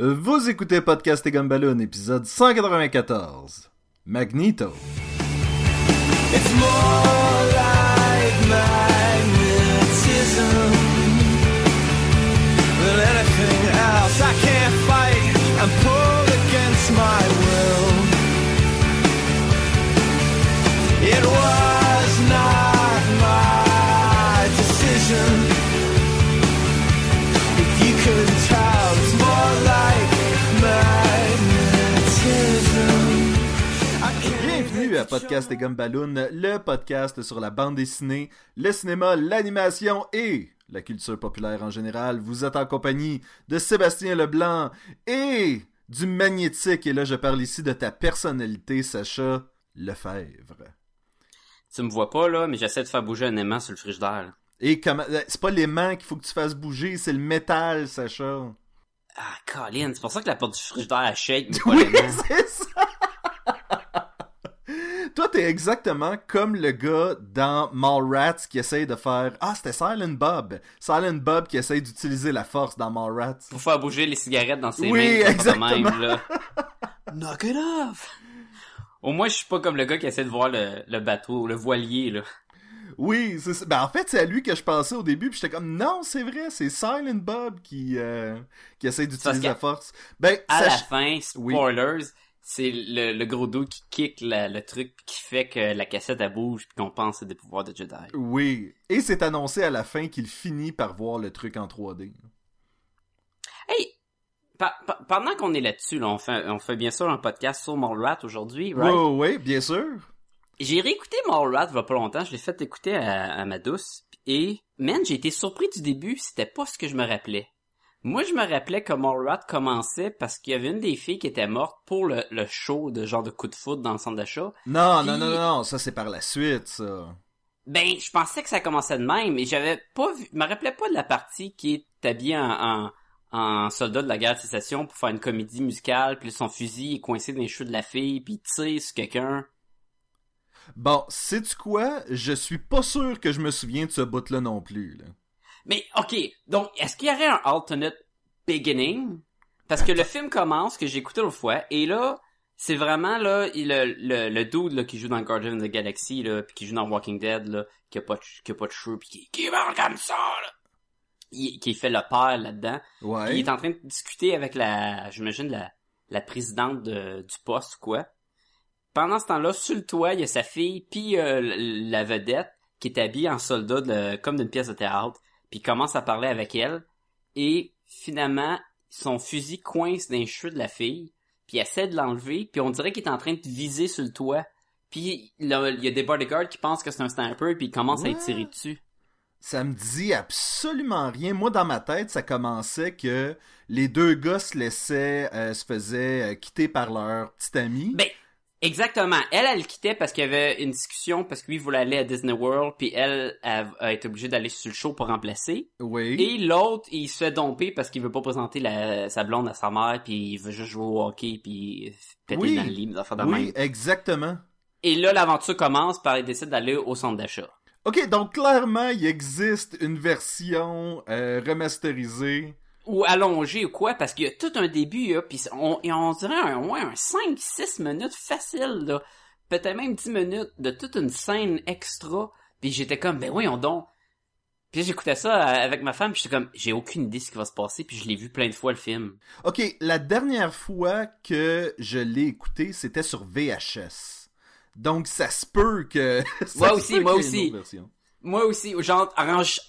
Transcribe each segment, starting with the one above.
Vous écoutez Podcast et Gumballoon, épisode 194. Magneto. Podcast et Gumballoon, le podcast sur la bande dessinée, le cinéma, l'animation et la culture populaire en général. Vous êtes en compagnie de Sébastien Leblanc et du magnétique. Et là, je parle ici de ta personnalité, Sacha Lefebvre. Tu me vois pas, là, mais j'essaie de faire bouger un aimant sur le frigidaire. Et comment... euh, C'est pas l'aimant qu'il faut que tu fasses bouger, c'est le métal, Sacha. Ah, Colin, c'est pour ça que la porte du frigidaire, elle shake, mais pas Oui, l'aimant. c'est ça! Toi, t'es exactement comme le gars dans Mallrats qui essaye de faire... Ah, c'était Silent Bob. Silent Bob qui essaye d'utiliser la force dans Mallrats. Pour faire bouger les cigarettes dans ses Oui, mains. exactement. Même, là. Knock it off! Au moins, je suis pas comme le gars qui essaie de voir le, le bateau, le voilier, là. Oui, c'est ça. Ben, en fait, c'est à lui que je pensais au début, puis j'étais comme, non, c'est vrai, c'est Silent Bob qui, euh, qui essaye Parce d'utiliser la force. Ben, À la fin, Oui. C'est le, le gros dos qui kick la- le truc qui fait que la cassette, elle bouge puis qu'on pense c'est des pouvoirs de Jedi. Oui. Et c'est annoncé à la fin qu'il finit par voir le truc en 3D. Hey! pa- pa- pendant qu'on est là-dessus, là, on fait, on fait bien sûr un podcast sur Mallrat aujourd'hui, right? Oui, oui, bien sûr. J'ai réécouté Mallrat il y a pas longtemps, je l'ai fait écouter à, à ma douce, et man, j'ai été surpris du début, c'était pas ce que je me rappelais. Moi, je me rappelais que Mallrat commençait parce qu'il y avait une des filles qui était morte pour le, le show de genre de coup de foot dans le centre d'achat. Non, Puis- non, non, non, ça c'est par la suite, ça. Ben, je pensais que ça commençait de même, mais j'avais pas vu, je me rappelais pas de la partie qui est habillée en, en, en soldat de la guerre de sécession pour faire une comédie musicale, puis son fusil est coincé dans les cheveux de la fille, puis tire sur quelqu'un. Bon, sais-tu quoi? Je suis pas sûr que je me souviens de ce bout-là non plus, là. Mais, ok, donc, est-ce qu'il y aurait un alternate beginning? Parce que le film commence, que j'ai écouté l'autre fois, et là, c'est vraiment, là, le, le, le dude, là, qui joue dans Guardian of the Galaxy, là, puis qui joue dans Walking Dead, là, qui a pas de, qui a pas de cheveux, puis qui, qui parle comme ça, là. Il- qui fait le père là-dedans. Ouais. il est en train de discuter avec la, j'imagine, la, la présidente de- du poste quoi. Pendant ce temps-là, sur le toit, il y a sa fille, puis euh, la vedette, qui est habillée en soldat, de, comme d'une pièce de théâtre, puis il commence à parler avec elle, et finalement, son fusil coince dans les cheveux de la fille, puis il essaie de l'enlever, puis on dirait qu'il est en train de viser sur le toit. Puis là, il y a des bodyguards qui pensent que c'est un sniper, puis ils commencent à Ouais. y tirer dessus. Ça me dit absolument rien. Moi, dans ma tête, ça commençait que les deux gars se laissaient, euh, se faisaient euh, quitter par leur petit ami. Ben, exactement. Elle, elle quittait parce qu'il y avait une discussion, parce que lui voulait aller à Disney World, puis elle a, a été obligée d'aller sur le show pour remplacer. oui. Et l'autre, il se fait domper parce qu'il veut pas présenter la, sa blonde à sa mère, puis il veut juste jouer au hockey, puis péter Oui. dans le lit, affaires de oui, même. exactement. Et là, l'aventure commence par il décide d'aller au centre d'achat. Ok, donc clairement, il existe une version euh, remasterisée. Ou allongé ou quoi, parce qu'il y a tout un début, là, puis on, et on dirait un, ouais, un 5-6 minutes facile, là. Peut-être même 10 minutes de toute une scène extra. Puis j'étais comme, ben voyons donc. Puis j'écoutais ça euh, avec ma femme, puis j'étais comme, j'ai aucune idée de ce qui va se passer, puis je l'ai vu plein de fois le film. Ok, la dernière fois que je l'ai écouté, c'était sur VHS. Donc ça se peut que. ça Moi aussi, peut moi aussi. Moi aussi, genre,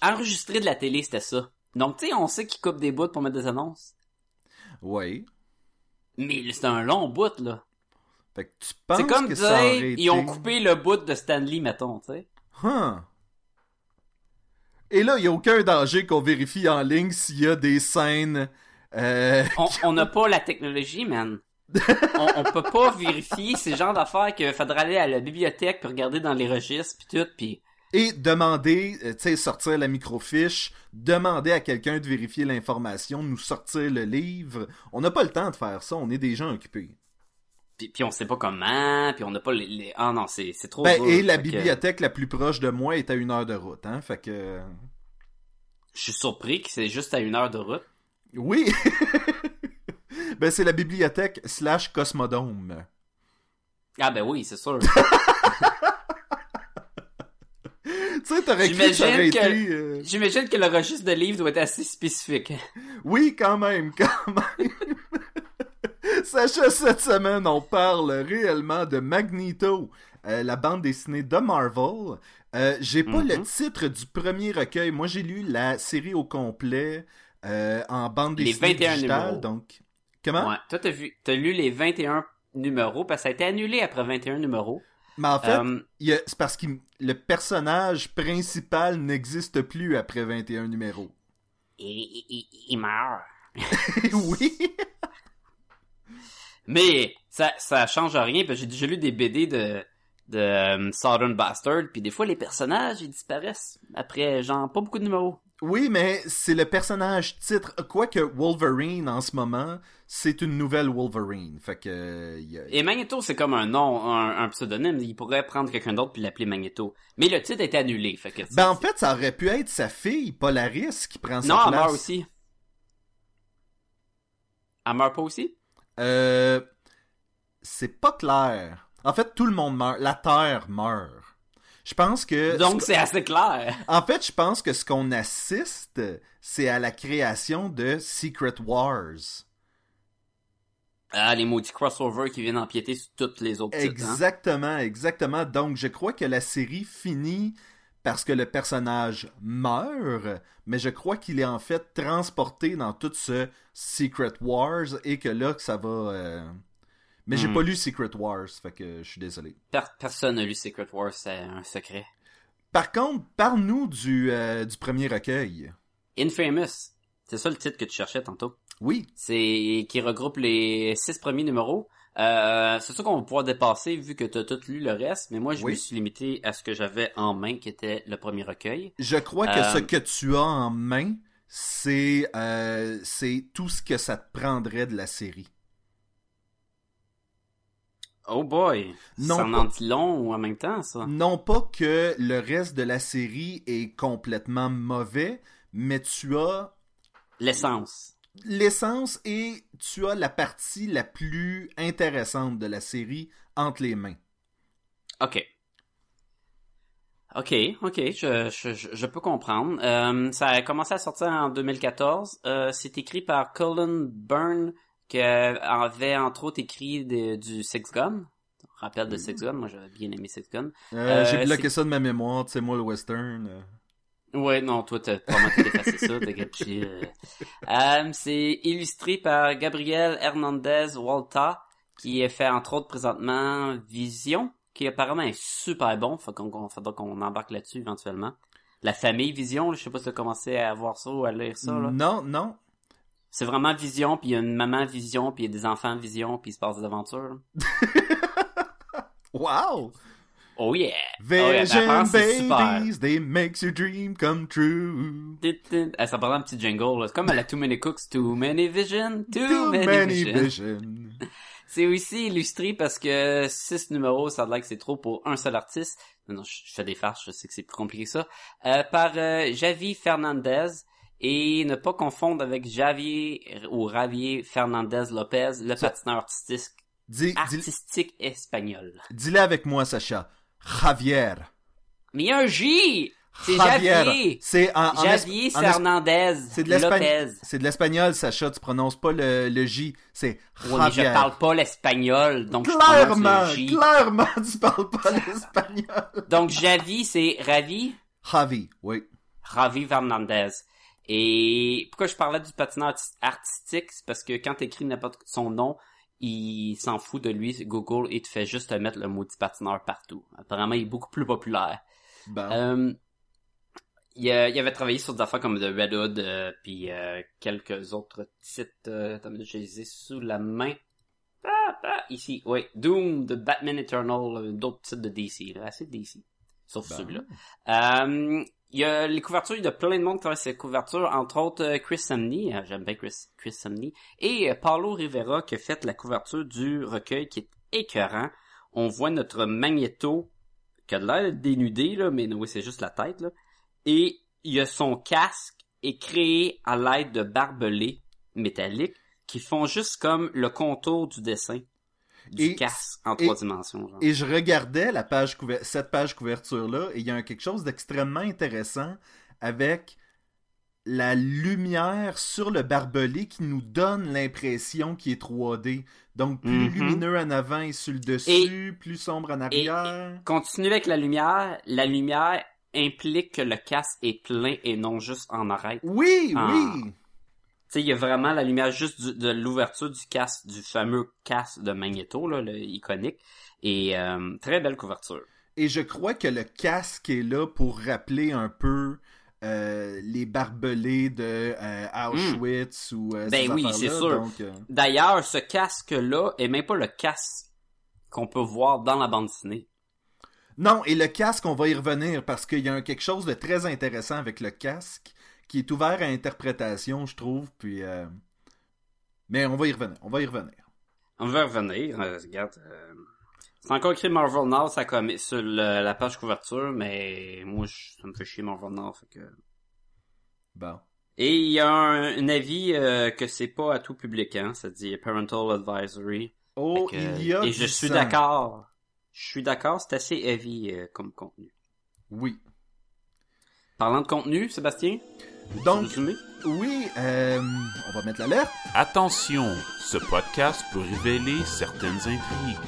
enregistrer de la télé, c'était ça. Donc, tu sais, on sait qu'ils coupent des bouts pour mettre des annonces. Oui. Mais c'est un long bout, là. Fait que tu penses C'est comme que dire, ça ils ont coupé le bout de Stanley, mettons, tu sais. Huh. Et là, il n'y a aucun danger qu'on vérifie en ligne s'il y a des scènes. euh, On- n'a pas la technologie, man. on, on peut pas vérifier ces genres d'affaires qu'il faudrait aller à la bibliothèque puis regarder dans les registres puis tout puis Et demander, euh, tu sais, sortir la microfiche, demander à quelqu'un de vérifier l'information, nous sortir le livre. On n'a pas le temps de faire ça, on est des gens occupés. puis, puis on sait pas comment puis on n'a pas les, les- ah non c'est c'est trop Ben, dur. et la que bibliothèque la plus proche de moi est à une heure de route, hein, fait que... je suis surpris que c'est juste à une heure de route Oui! Ben, c'est la bibliothèque slash Cosmodome. Ah ben oui, c'est sûr. Tu sais, t'aurais cru que que- euh, J'imagine que le registre de livres doit être assez spécifique. Oui, quand même, quand même. Sacha, cette semaine, on parle réellement de Magneto, euh, la bande dessinée de Marvel. Euh, j'ai pas Mhm. le titre du premier recueil. Moi, j'ai lu la série au complet euh, en bande Les dessinée 21 digitale, numéros. donc... Comment? Ouais. Toi, t'as vu, t'as lu les 21 numéros parce que ça a été annulé après 21 numéros. Mais en fait, Euh, c'est parce que le personnage principal n'existe plus après 21 numéros. il, il- il meurt. oui! Mais ça, ça change rien j'ai déjà lu des BD de de euh, Southern Bastard puis des fois les personnages ils disparaissent après genre pas beaucoup de numéros. Oui, mais c'est le personnage titre. Quoique Wolverine, en ce moment, c'est une nouvelle Wolverine. Fait que... il y a- Et Magneto c'est comme un nom, un, un pseudonyme, il pourrait prendre quelqu'un d'autre puis l'appeler Magneto. Mais le titre été annulé, fait que Ben, en fait, ça aurait pu être sa fille, Polaris, qui prend sa non, elle place. meurt aussi. Elle meurt pas aussi? Euh... C'est pas clair. En fait, tout le monde meurt. La Terre meurt. Je pense que... Donc c'est assez clair. En fait, je pense que ce qu'on assiste, c'est à la création de Secret Wars. Ah, les maudits crossovers qui viennent empiéter sur toutes les autres titres. hein. Exactement, exactement. Donc, je crois que la série finit parce que le personnage meurt, mais je crois qu'il est en fait transporté dans tout ce Secret Wars et que là, que ça va... euh, Mais j'ai Hmm. pas lu Secret Wars, fait que je suis désolé. Per- personne n'a lu Secret Wars, c'est un secret. Par contre, parle-nous du, euh, du premier recueil. Infamous, c'est ça le titre que tu cherchais tantôt. Oui, C'est qui regroupe les six premiers numéros. Euh, c'est ça qu'on va pouvoir dépasser vu que tu as tout lu le reste, mais moi je Oui. me suis limité à ce que j'avais en main qui était le premier recueil. je crois que Euh, ce que tu as en main, c'est euh, c'est tout ce que ça te prendrait de la série. Oh boy, Non, ça pas- en dit long en même temps ça. Non pas que le reste de la série est complètement mauvais, mais tu as L'essence. l'essence et tu as la partie la plus intéressante de la série entre les mains. Ok. Ok, ok, je, je, je- je peux comprendre. Euh, ça a commencé à sortir en 2014. Euh, c'est écrit par Colin Byrne, qui avait entre autres écrit de- du Six Gun. Tu rappelles de Six Gun? Moi, j'avais bien aimé Six Gun. Euh, Euh, J'ai bloqué c'est- ça de ma mémoire, tu sais, moi, le western. euh. Ouais, non, toi, t'as tout effacé ça, t'as capté. euh. Euh, c'est illustré par Gabriel Hernandez Walta, qui est fait entre autres présentement Vision, qui apparemment est super bon, faut qu'on, qu'on- faudra qu'on embarque là-dessus éventuellement. La famille Vision, là, je sais pas si t'as commencé à voir ça ou à lire ça, là. Non, non. C'est vraiment Vision, puis il y a une maman Vision, puis il y a des enfants Vision, puis il se passe des aventures. Wow! Oh yeah! Oh yeah, Vision c'est super. babies, they makes your dream come true. Ah, ça parle un petit jingle, là. C'est comme à la Too Many Cooks, Too Many Vision, Too, Too Many, many Vision. vision. C'est aussi illustré parce que six numéros, ça a l'air que c'est trop pour un seul artiste. Non, non, je je fais des farces, je sais que c'est plus compliqué que ça. Euh, par euh, Javi Fernandez. Et ne pas confondre avec Javier ou Javier Fernandez Lopez, le Ça- patineur artistique, Dis, dis, artistique espagnol. dis-le avec moi, Sacha. Javier. Mais il y a un J! C'est Javier. Javier! C'est en, en Javier es- Fernandez C'est de l'espagnol. Lopez. C'est de l'espagnol, Sacha. Tu prononces pas le, le J. C'est Ouais, mais je Javier. parle pas l'espagnol, donc je Clairement, le J. clairement, tu parles pas l'espagnol. Donc Javi, c'est Ravi, Javi, oui. Javi Fernandez. Et pourquoi je parlais du patineur arti- artistique, c'est parce que quand t'écris n'importe son nom, il s'en fout de lui, Google, et te fait juste te mettre le maudit patineur partout. Apparemment, il est beaucoup plus populaire. Bon. Euh, il, il avait travaillé sur des affaires comme The Red Hood, euh, puis euh, quelques autres titres. Euh, attends, je les ai sous la main. Ah, ah, ici, oui. Doom, The Batman Eternal, euh, d'autres titres de DC, là, assez DC. Sauf Bon. celui-là. Il y a les couvertures, il y a plein de monde qui travaille sur les couvertures, entre autres euh, Chris Samney, euh, j'aime bien Chris, Chris et euh, Paulo Rivera qui a fait la couverture du recueil qui est écœurant. On voit notre Magneto qui a l'air dénudé, là, mais oui, c'est juste la tête. Et il y a son casque est créé à l'aide de barbelés métalliques qui font juste comme le contour du dessin du Et- casque en et- trois dimensions. Genre. Et je regardais la page cette page couverture-là, et il y a quelque chose d'extrêmement intéressant avec la lumière sur le barbelé qui nous donne l'impression qu'il est 3D. Donc, plus Mhm. lumineux en avant et sur le dessus, plus sombre en arrière. Continue avec la lumière. La lumière implique que le casque est plein et non juste en arrêt. Tu Oui, Ah. oui. Sais, il y a vraiment la lumière juste du- de l'ouverture du casque, du fameux casque de Magneto, là, le iconique. Et euh, très belle couverture. Et je crois que le casque est là pour rappeler un peu euh, les barbelés de euh, Auschwitz ou euh, Hmm. Ben ces oui, c'est sûr. D'ailleurs, ce casque-là est même pas le casque qu'on peut voir dans la bande dessinée. Non, et le casque, on va y revenir parce qu'il y a un- quelque chose de très intéressant avec le casque qui est ouvert à interprétation, je trouve. Puis, euh, mais on va y revenir. On va y revenir. On va revenir. euh, regarde, euh, c'est encore écrit Marvel Now ça commet sur le- la page couverture, mais moi, je- ça me fait chier Marvel Now. Fait que... Bon. Et il y a un, un avis euh, que c'est pas à tout public, hein. Ça dit Parental Advisory. Oh, que- il y a et du je suis d'accord. Je suis d'accord, c'est assez heavy euh, comme contenu. Oui. Parlant de contenu, Sébastien, Donc, oui, euh, on va mettre l'alerte. Attention, ce podcast peut révéler certaines intrigues.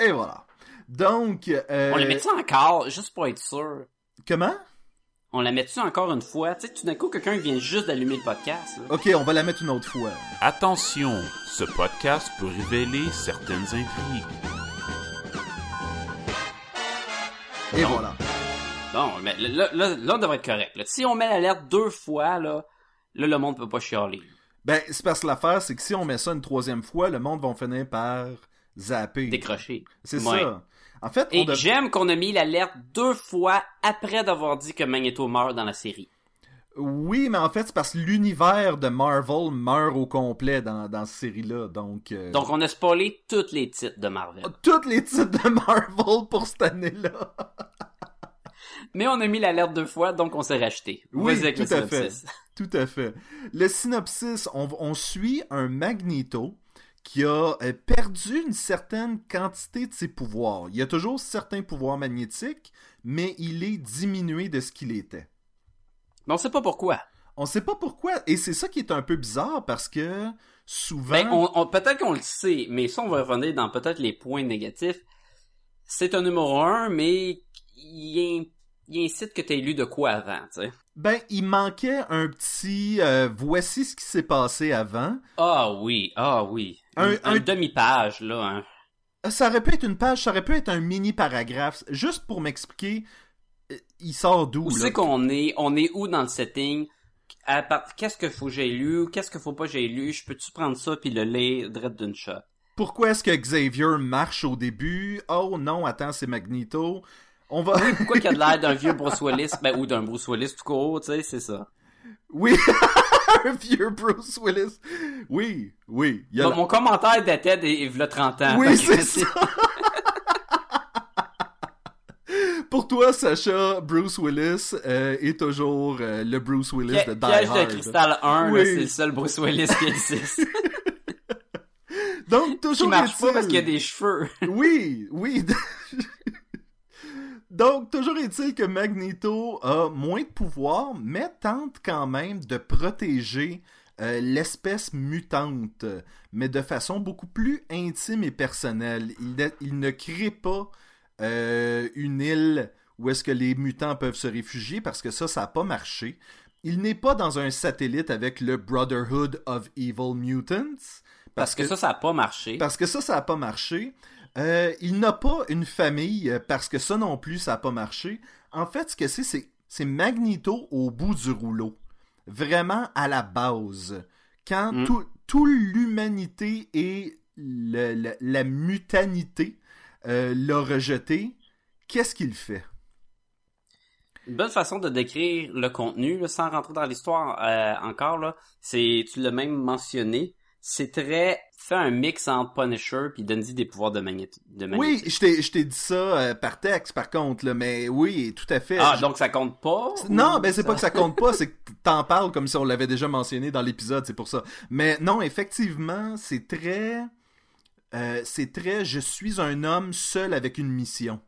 Et voilà. Donc, euh, On la met-tu encore, juste pour être sûr? comment? On la met-tu encore une fois? Tu sais, tout d'un coup, quelqu'un vient juste d'allumer le podcast. là. Ok, on va la mettre une autre fois. Attention, ce podcast peut révéler certaines intrigues. Et voilà. Bon, mais là, là, là, on devrait être correct. là. Si on met l'alerte deux fois, là, là, le monde peut pas chialer. Ben, c'est parce que l'affaire, c'est que si on met ça une troisième fois, le monde va finir par zapper. Décrocher. C'est Ouais. ça. En fait, Et dev- j'aime qu'on a mis l'alerte deux fois après d'avoir dit que Magneto meurt dans la série. Oui, mais en fait, c'est parce que l'univers de Marvel meurt au complet dans, dans cette série-là. Donc, euh, Donc, on a spoilé tous les titres de Marvel. tous les titres de Marvel pour cette année-là. Mais on a mis l'alerte deux fois, donc on s'est racheté. Oui, tout à fait. Tout à fait. Le synopsis, on, on suit un Magneto qui a euh, perdu une certaine quantité de ses pouvoirs. Il a toujours certains pouvoirs magnétiques, mais il est diminué de ce qu'il était. Mais on sait pas pourquoi. On sait pas pourquoi, et c'est ça qui est un peu bizarre parce que souvent... Ben, on, on- peut-être qu'on le sait, mais ça, on va revenir dans peut-être les points négatifs. C'est un numéro un, mais il, il incite que t'aies lu de quoi avant, tu sais. Ben, il manquait un petit euh, voici ce qui s'est passé avant. Ah oui, ah oui. Un- demi-page, là, hein. Ça aurait pu être une page, ça aurait pu être un mini paragraphe, juste pour m'expliquer il sort d'où Où là? c'est qu'on est? On est où dans le setting? Qu'est-ce que faut que j'ai lu? Qu'est-ce que faut pas que j'ai lu? Je peux-tu prendre ça puis le lire direct d'une shot? Pourquoi est-ce que Xavier marche au début? Oh non, attends, c'est Magneto. On va Pourquoi qu'il y a de l'air d'un vieux Bruce Willis? Ben, ou d'un Bruce Willis tout court, tu sais, c'est ça. Oui, un vieux Bruce Willis. Oui, oui, il y a Bon, la- Mon commentaire datait d'il y a 30 ans. Oui, c'est ça. Pour toi, Sacha, Bruce Willis euh, est toujours euh, le Bruce Willis de Die Piège Hard. de cristal 1, Oui. là, c'est le seul Bruce Willis qui existe. Donc, qui toujours marche est-il- pas parce qu'il y a des cheveux. Oui, oui. Donc, toujours est-il que Magneto a moins de pouvoir, mais tente quand même de protéger euh, l'espèce mutante, mais de façon beaucoup plus intime et personnelle. Il, ne- il ne crée pas euh, une île où est-ce que les mutants peuvent se réfugier, parce que ça, ça n'a pas marché. Il n'est pas dans un satellite avec le Brotherhood of Evil Mutants. Parce que ça, ça a pas marché. Parce que ça, ça n'a pas marché. Euh, il n'a pas une famille euh, parce que ça non plus, ça n'a pas marché. En fait, ce que c'est, c'est, c'est Magneto au bout du rouleau. Vraiment à la base. Quand Mm. tout, tout l'humanité et le- le- la mutanité euh, l'a rejeté, qu'est-ce qu'il fait? Une bonne façon de décrire le contenu, là, sans rentrer dans l'histoire euh, encore, là, c'est, tu l'as même mentionné, c'est très fais un mix entre Punisher puis donne-y des pouvoirs de. De Oui, Magneto. je t'ai, je t'ai dit ça euh, par texte, par contre, là, mais oui, tout à fait. Ah, Je- donc ça compte pas? Non, ben c'est pas que ça compte pas, c'est que t'en parles comme si on l'avait déjà mentionné dans l'épisode, c'est pour ça. Mais non, effectivement, c'est très... euh, c'est très... Je suis un homme seul avec une mission.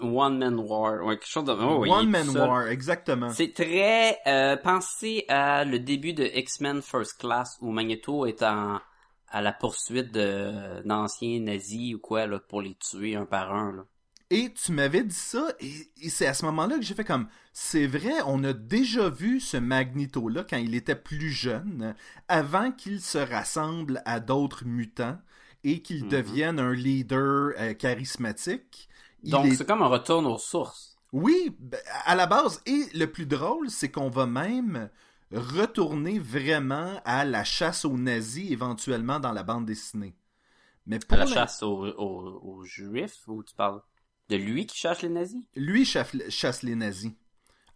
One Man War. Ouais, quelque chose de... oh, oui, One Man. War, exactement. C'est très... Euh, pensez à le début de X-Men First Class où Magneto est en, à la poursuite d'anciens nazis ou quoi là, pour les tuer un par un. Là. Et tu m'avais dit ça, et, et c'est à ce moment-là que j'ai fait comme... C'est vrai, on a déjà vu ce Magneto-là quand il était plus jeune, avant qu'il se rassemble à d'autres mutants et qu'il Mhm. devienne un leader euh, charismatique. Il Donc est- c'est comme un retour aux sources. Oui, à la base. Et le plus drôle, c'est qu'on va même retourner vraiment à la chasse aux nazis éventuellement dans la bande dessinée. Mais À pour la l'in- chasse aux, aux, aux juifs ou tu parles de lui qui cherche les nazis? lui chasse, chasse les nazis.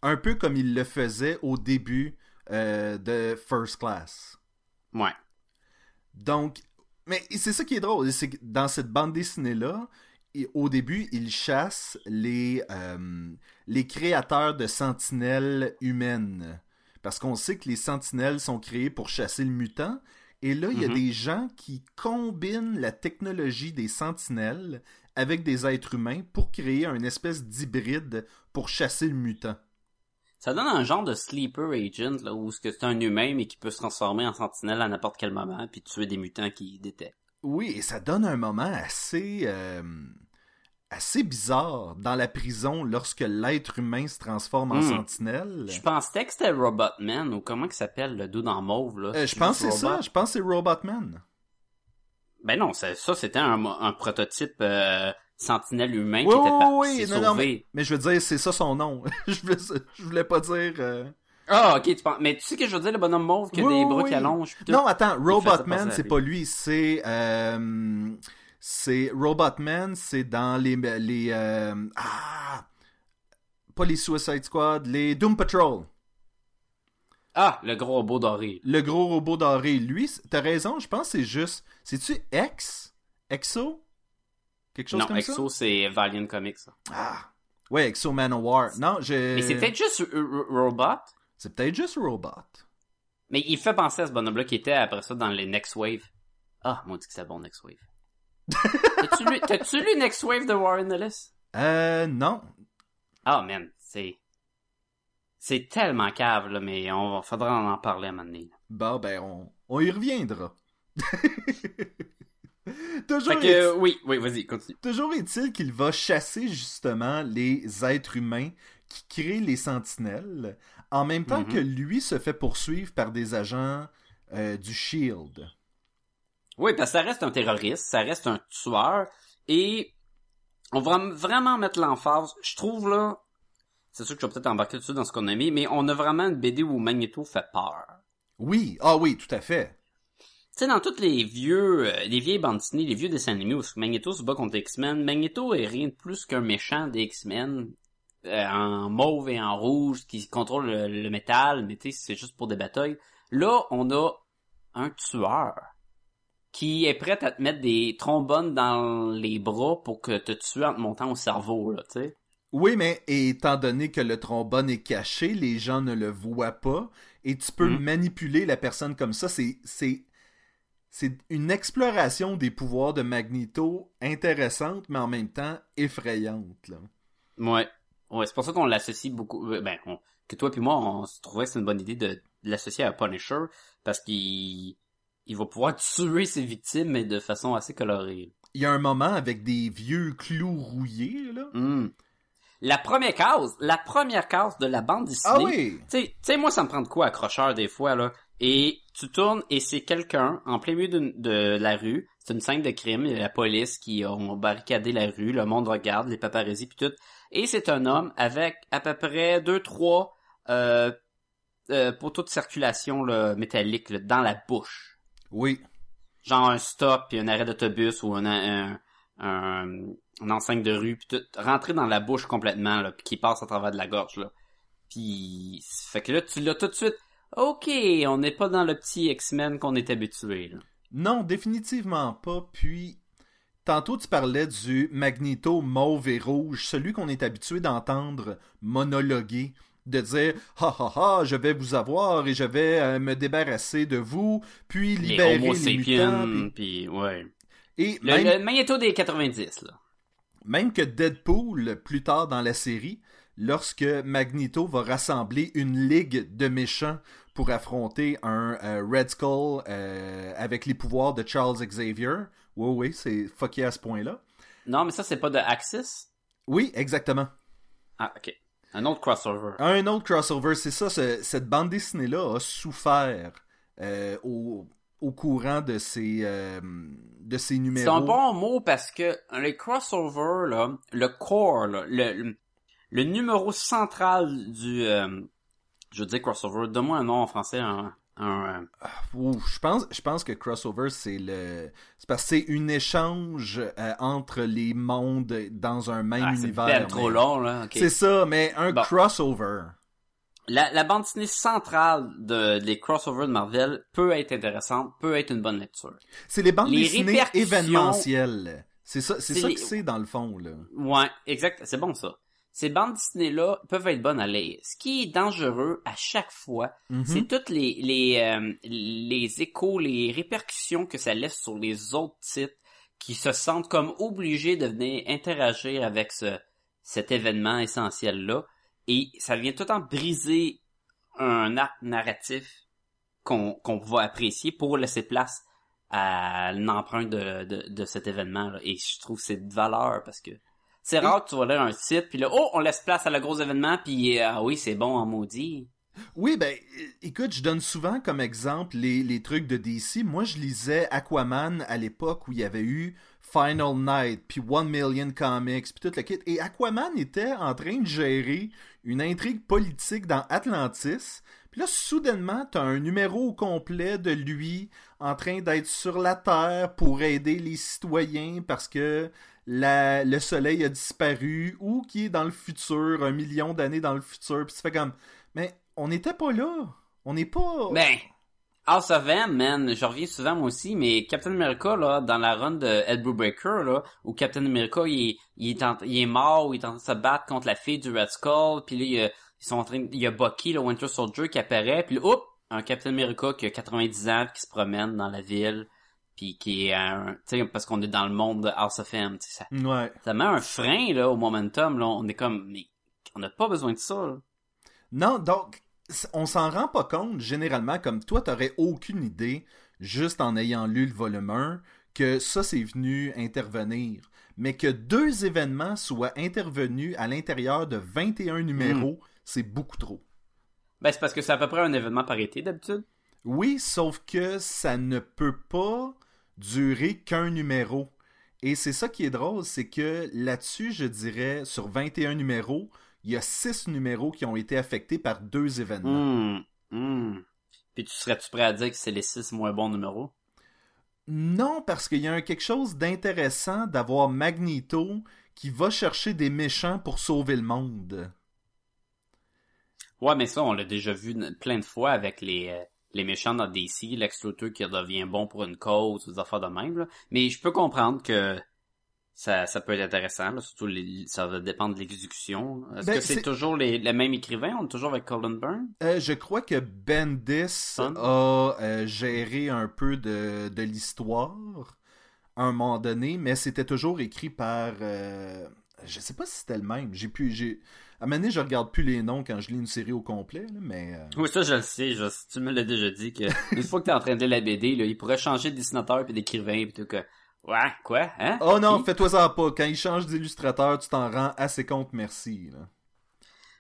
Un peu comme il le faisait au début euh, de First Class. Ouais. Donc, mais c'est ça qui est drôle, c'est que dans cette bande dessinée-là, au début, il chasse les, euh, les créateurs de sentinelles humaines. Parce qu'on sait que les sentinelles sont créées pour chasser le mutant. Et là, il y a Mhm. des gens qui combinent la technologie des sentinelles avec des êtres humains pour créer un espèce d'hybride pour chasser le mutant. Ça donne un genre de sleeper agent là où c'est c'est un humain mais qui peut se transformer en sentinelle à n'importe quel moment puis tuer des mutants qui détectent. Oui, et ça donne un moment assez euh, assez bizarre dans la prison lorsque l'être humain se transforme en Hmm. sentinelle. Je pensais que c'était Robotman ou comment il s'appelle le dos dans mauve là. Euh, je pense que c'est ça, je pense que c'est Robotman. Ben non, ça, ça c'était un, un prototype euh, sentinelle humain Oui, qui était parti oui, non, non. Mais je veux dire, c'est ça son nom. je, voulais, je voulais pas dire... euh, Ah, ok, tu penses. Mais tu sais que je veux dire, le bonhomme mauve qui a Oui, des bras qui allongent. Non, attends, Robotman, c'est pas lui, c'est... euh, c'est Robotman, c'est dans les... les euh, ah! Pas les Suicide Squad, les Doom Patrol. Ah, le gros robot doré. Le gros robot doré, lui, t'as raison, je pense que c'est juste. C'est-tu X? Exo? Quelque chose non, comme Exo, c'est Valiant Comics. ça. ça Ah Ouais, Exo Manowar. Non, j'ai. Mais c'est peut-être juste Robot. C'est peut-être juste Robot. Mais il fait penser à ce bonhomme-là qui était après ça dans les Next Wave. Ah, mon dieu que c'est bon, Next Wave. T'as-tu lu, t'as-tu lu Next Wave de Warren Ellis? Euh, non. Ah, man, c'est... C'est tellement cave, là, mais on faudra en parler à un moment donné. Bon, ben, on, on y reviendra. toujours, Fait que, est- euh, oui, oui, vas-y, continue. toujours est-il qu'il va chasser justement les êtres humains qui créent les sentinelles, en même temps Mhm. que lui se fait poursuivre par des agents euh, du Shield. Oui, parce que ça reste un terroriste, ça reste un tueur, et on va vraiment mettre l'emphase. Je trouve, là, c'est sûr que je vais peut-être embarquer dessus dans ce qu'on a mis, mais on a vraiment une BD où Magneto fait peur. Oui, ah oui, tout à fait. Tu sais, dans toutes les vieux, euh, les vieilles bandes dessinées, les vieux dessins animés où Magneto se bat contre X-Men, Magneto est rien de plus qu'un méchant des X-Men, euh, en mauve et en rouge, qui contrôle le, le métal, mais tu sais, c'est juste pour des batailles. Là, on a un tueur qui est prêt à te mettre des trombones dans les bras pour que te tuer en te montant au cerveau, là, tu sais. Oui, mais étant donné que le trombone est caché, les gens ne le voient pas, et tu peux Mhm. manipuler la personne comme ça. C'est, c'est, une exploration des pouvoirs de Magneto intéressante, mais en même temps effrayante. Là. Ouais. Ouais, c'est pour ça qu'on l'associe beaucoup. euh, Ben, on- que toi puis moi, on se trouvait que c'est une bonne idée de, l'associer à Punisher parce qu'il il va pouvoir tuer ses victimes, mais de façon assez colorée. Il y a un moment avec des vieux clous rouillés, là. Hmm. La première case, la première case de la bande dessinée. Ah oui! Tu sais- moi, ça me prend de quoi accrocheur des fois, là. Et tu tournes et c'est quelqu'un en plein milieu de, la rue. C'est une scène de crime. Il y a la police qui ont barricadé la rue. Le monde regarde, les paparazzis puis tout. Et c'est un homme avec à peu près deux, trois euh, euh, poteaux de circulation là, métalliques là, dans la bouche. Oui. Genre un stop puis un arrêt d'autobus ou un, un, un, une enseigne de rue puis tout. Rentré dans la bouche complètement là, puis qui passe à travers de la gorge là. Puis fait que là tu l'as tout de suite. Ok, on n'est pas dans le petit X-Men qu'on est habitué. Là. Non, définitivement pas. Puis, tantôt tu parlais du Magneto mauve et rouge, celui qu'on est habitué d'entendre monologuer, de dire ha ha ha, je vais vous avoir et je vais euh, me débarrasser de vous, puis Les libérer les mutants. puis- puis ouais. Et Le, même, le Magneto des 90, là. même que Deadpool, plus tard dans la série, lorsque Magneto va rassembler une ligue de méchants pour affronter un euh, Red Skull euh, avec les pouvoirs de Charles Xavier. Oui, oui, c'est fucké à ce point-là. Non, mais ça, c'est pas de Axis? Oui, exactement. Ah, ok. Un autre crossover. Un autre crossover, c'est ça, ce- cette bande dessinée-là a souffert euh, au, au courant de ces, euh, de ces numéros. C'est un bon mot parce que les crossovers, là, le core, là, le, numéro central du... euh, je dire crossover, donne-moi un nom en français, un... un euh, Ouh, je pense, je pense que crossover, c'est le, c'est parce que c'est un échange euh, entre les mondes dans un même ah, c'est univers. ben trop long, là. C'est ça, mais un Bon. crossover. La, la bande dessinée centrale de, des crossovers de Marvel peut être intéressante, peut être une bonne lecture. C'est les bandes Les dessinées événementielles. C'est ça, c'est ça les- que c'est dans le fond là. Ouais, exact, c'est bon ça. Ces bandes dessinées-là peuvent être bonnes à lire. Ce qui est dangereux à chaque fois, Mhm. c'est toutes les les euh, les échos, les répercussions que ça laisse sur les autres titres qui se sentent comme obligés de venir interagir avec ce cet événement essentiel là et ça vient tout le temps briser un arc narratif qu'on qu'on va apprécier pour laisser place à l'empreinte de, de, de cet événement là. et je trouve que c'est de valeur parce que c'est rare que tu vas lire un titre puis là oh on laisse place à le gros événement puis euh, ah oui c'est bon en maudit Oui, ben, écoute, je donne souvent comme exemple les, les trucs de DC. Moi, je lisais Aquaman à l'époque où il y avait eu Final Night, puis One Million Comics, puis tout le kit. Et Aquaman était en train de gérer une intrigue politique dans Atlantis. Puis là, soudainement, t'as un numéro complet de lui en train d'être sur la Terre pour aider les citoyens parce que le soleil a disparu ou qui est dans le futur, un million d'années dans le futur. Puis tu fais comme, mais on n'était pas là. On n'est pas. Ben, House of M, man, je reviens souvent moi aussi, mais Captain America, là, dans la run de Ed Brubaker, là, où Captain America, il est, il est, en- il est mort, il est en train de se battre contre la fille du Red Skull, puis là, il y a, ils sont en train, il y a Bucky, le Winter Soldier, qui apparaît, puis là, oups, un Captain America qui a 90 ans, qui se promène dans la ville, puis qui est un, tu sais, parce qu'on est dans le monde de House of M, tu sais, ça, Ouais. ça met un frein, là, au momentum, là, on est comme, mais, on n'a pas besoin de ça, là. Non, donc, on s'en rend pas compte généralement, comme toi, t'aurais aucune idée, juste en ayant lu le volume 1, que ça, c'est venu intervenir. Mais que deux événements soient intervenus à l'intérieur de 21 numéros, c'est beaucoup trop. Ben, c'est parce que c'est à peu près un événement par été, d'habitude. Oui, sauf que ça ne peut pas durer qu'un numéro. Et c'est ça qui est drôle, c'est que là-dessus, je dirais, sur 21 numéros, il y a 6 numéros qui ont été affectés par deux événements. Hum, hum. Puis tu serais-tu prêt à dire que c'est les six moins bons numéros? Non, parce qu'il y a un- quelque chose d'intéressant d'avoir Magneto qui va chercher des méchants pour sauver le monde. Ouais, mais ça, on l'a déjà vu plein de fois avec les, euh, les méchants dans DC, Lex Luthor qui redevient bon pour une cause, ou des affaires de même, là. Mais je peux comprendre que ça, ça peut être intéressant, là. Surtout, les- ça va dépendre de l'exécution. Est-ce Ben, que c'est toujours les, les mêmes écrivains? On est toujours avec Colin Byrne? Euh, je crois que Bendis Fun. a euh, géré un peu de, de l'histoire à un moment donné, mais c'était toujours écrit par... euh, je sais pas si c'était le même. J'ai pu... J'ai... À un moment donné, je regarde plus les noms quand je lis une série au complet, là, mais... euh, Oui, ça, je le sais. Je, tu me l'as déjà dit que une fois que t'es en train de lire la BD, là, il pourrait changer de dessinateur puis d'écrivain puis tout que... Ouais, quoi? Hein? Oh non, fais-toi ça pas. Quand il change d'illustrateur, tu t'en rends assez compte, merci. Là.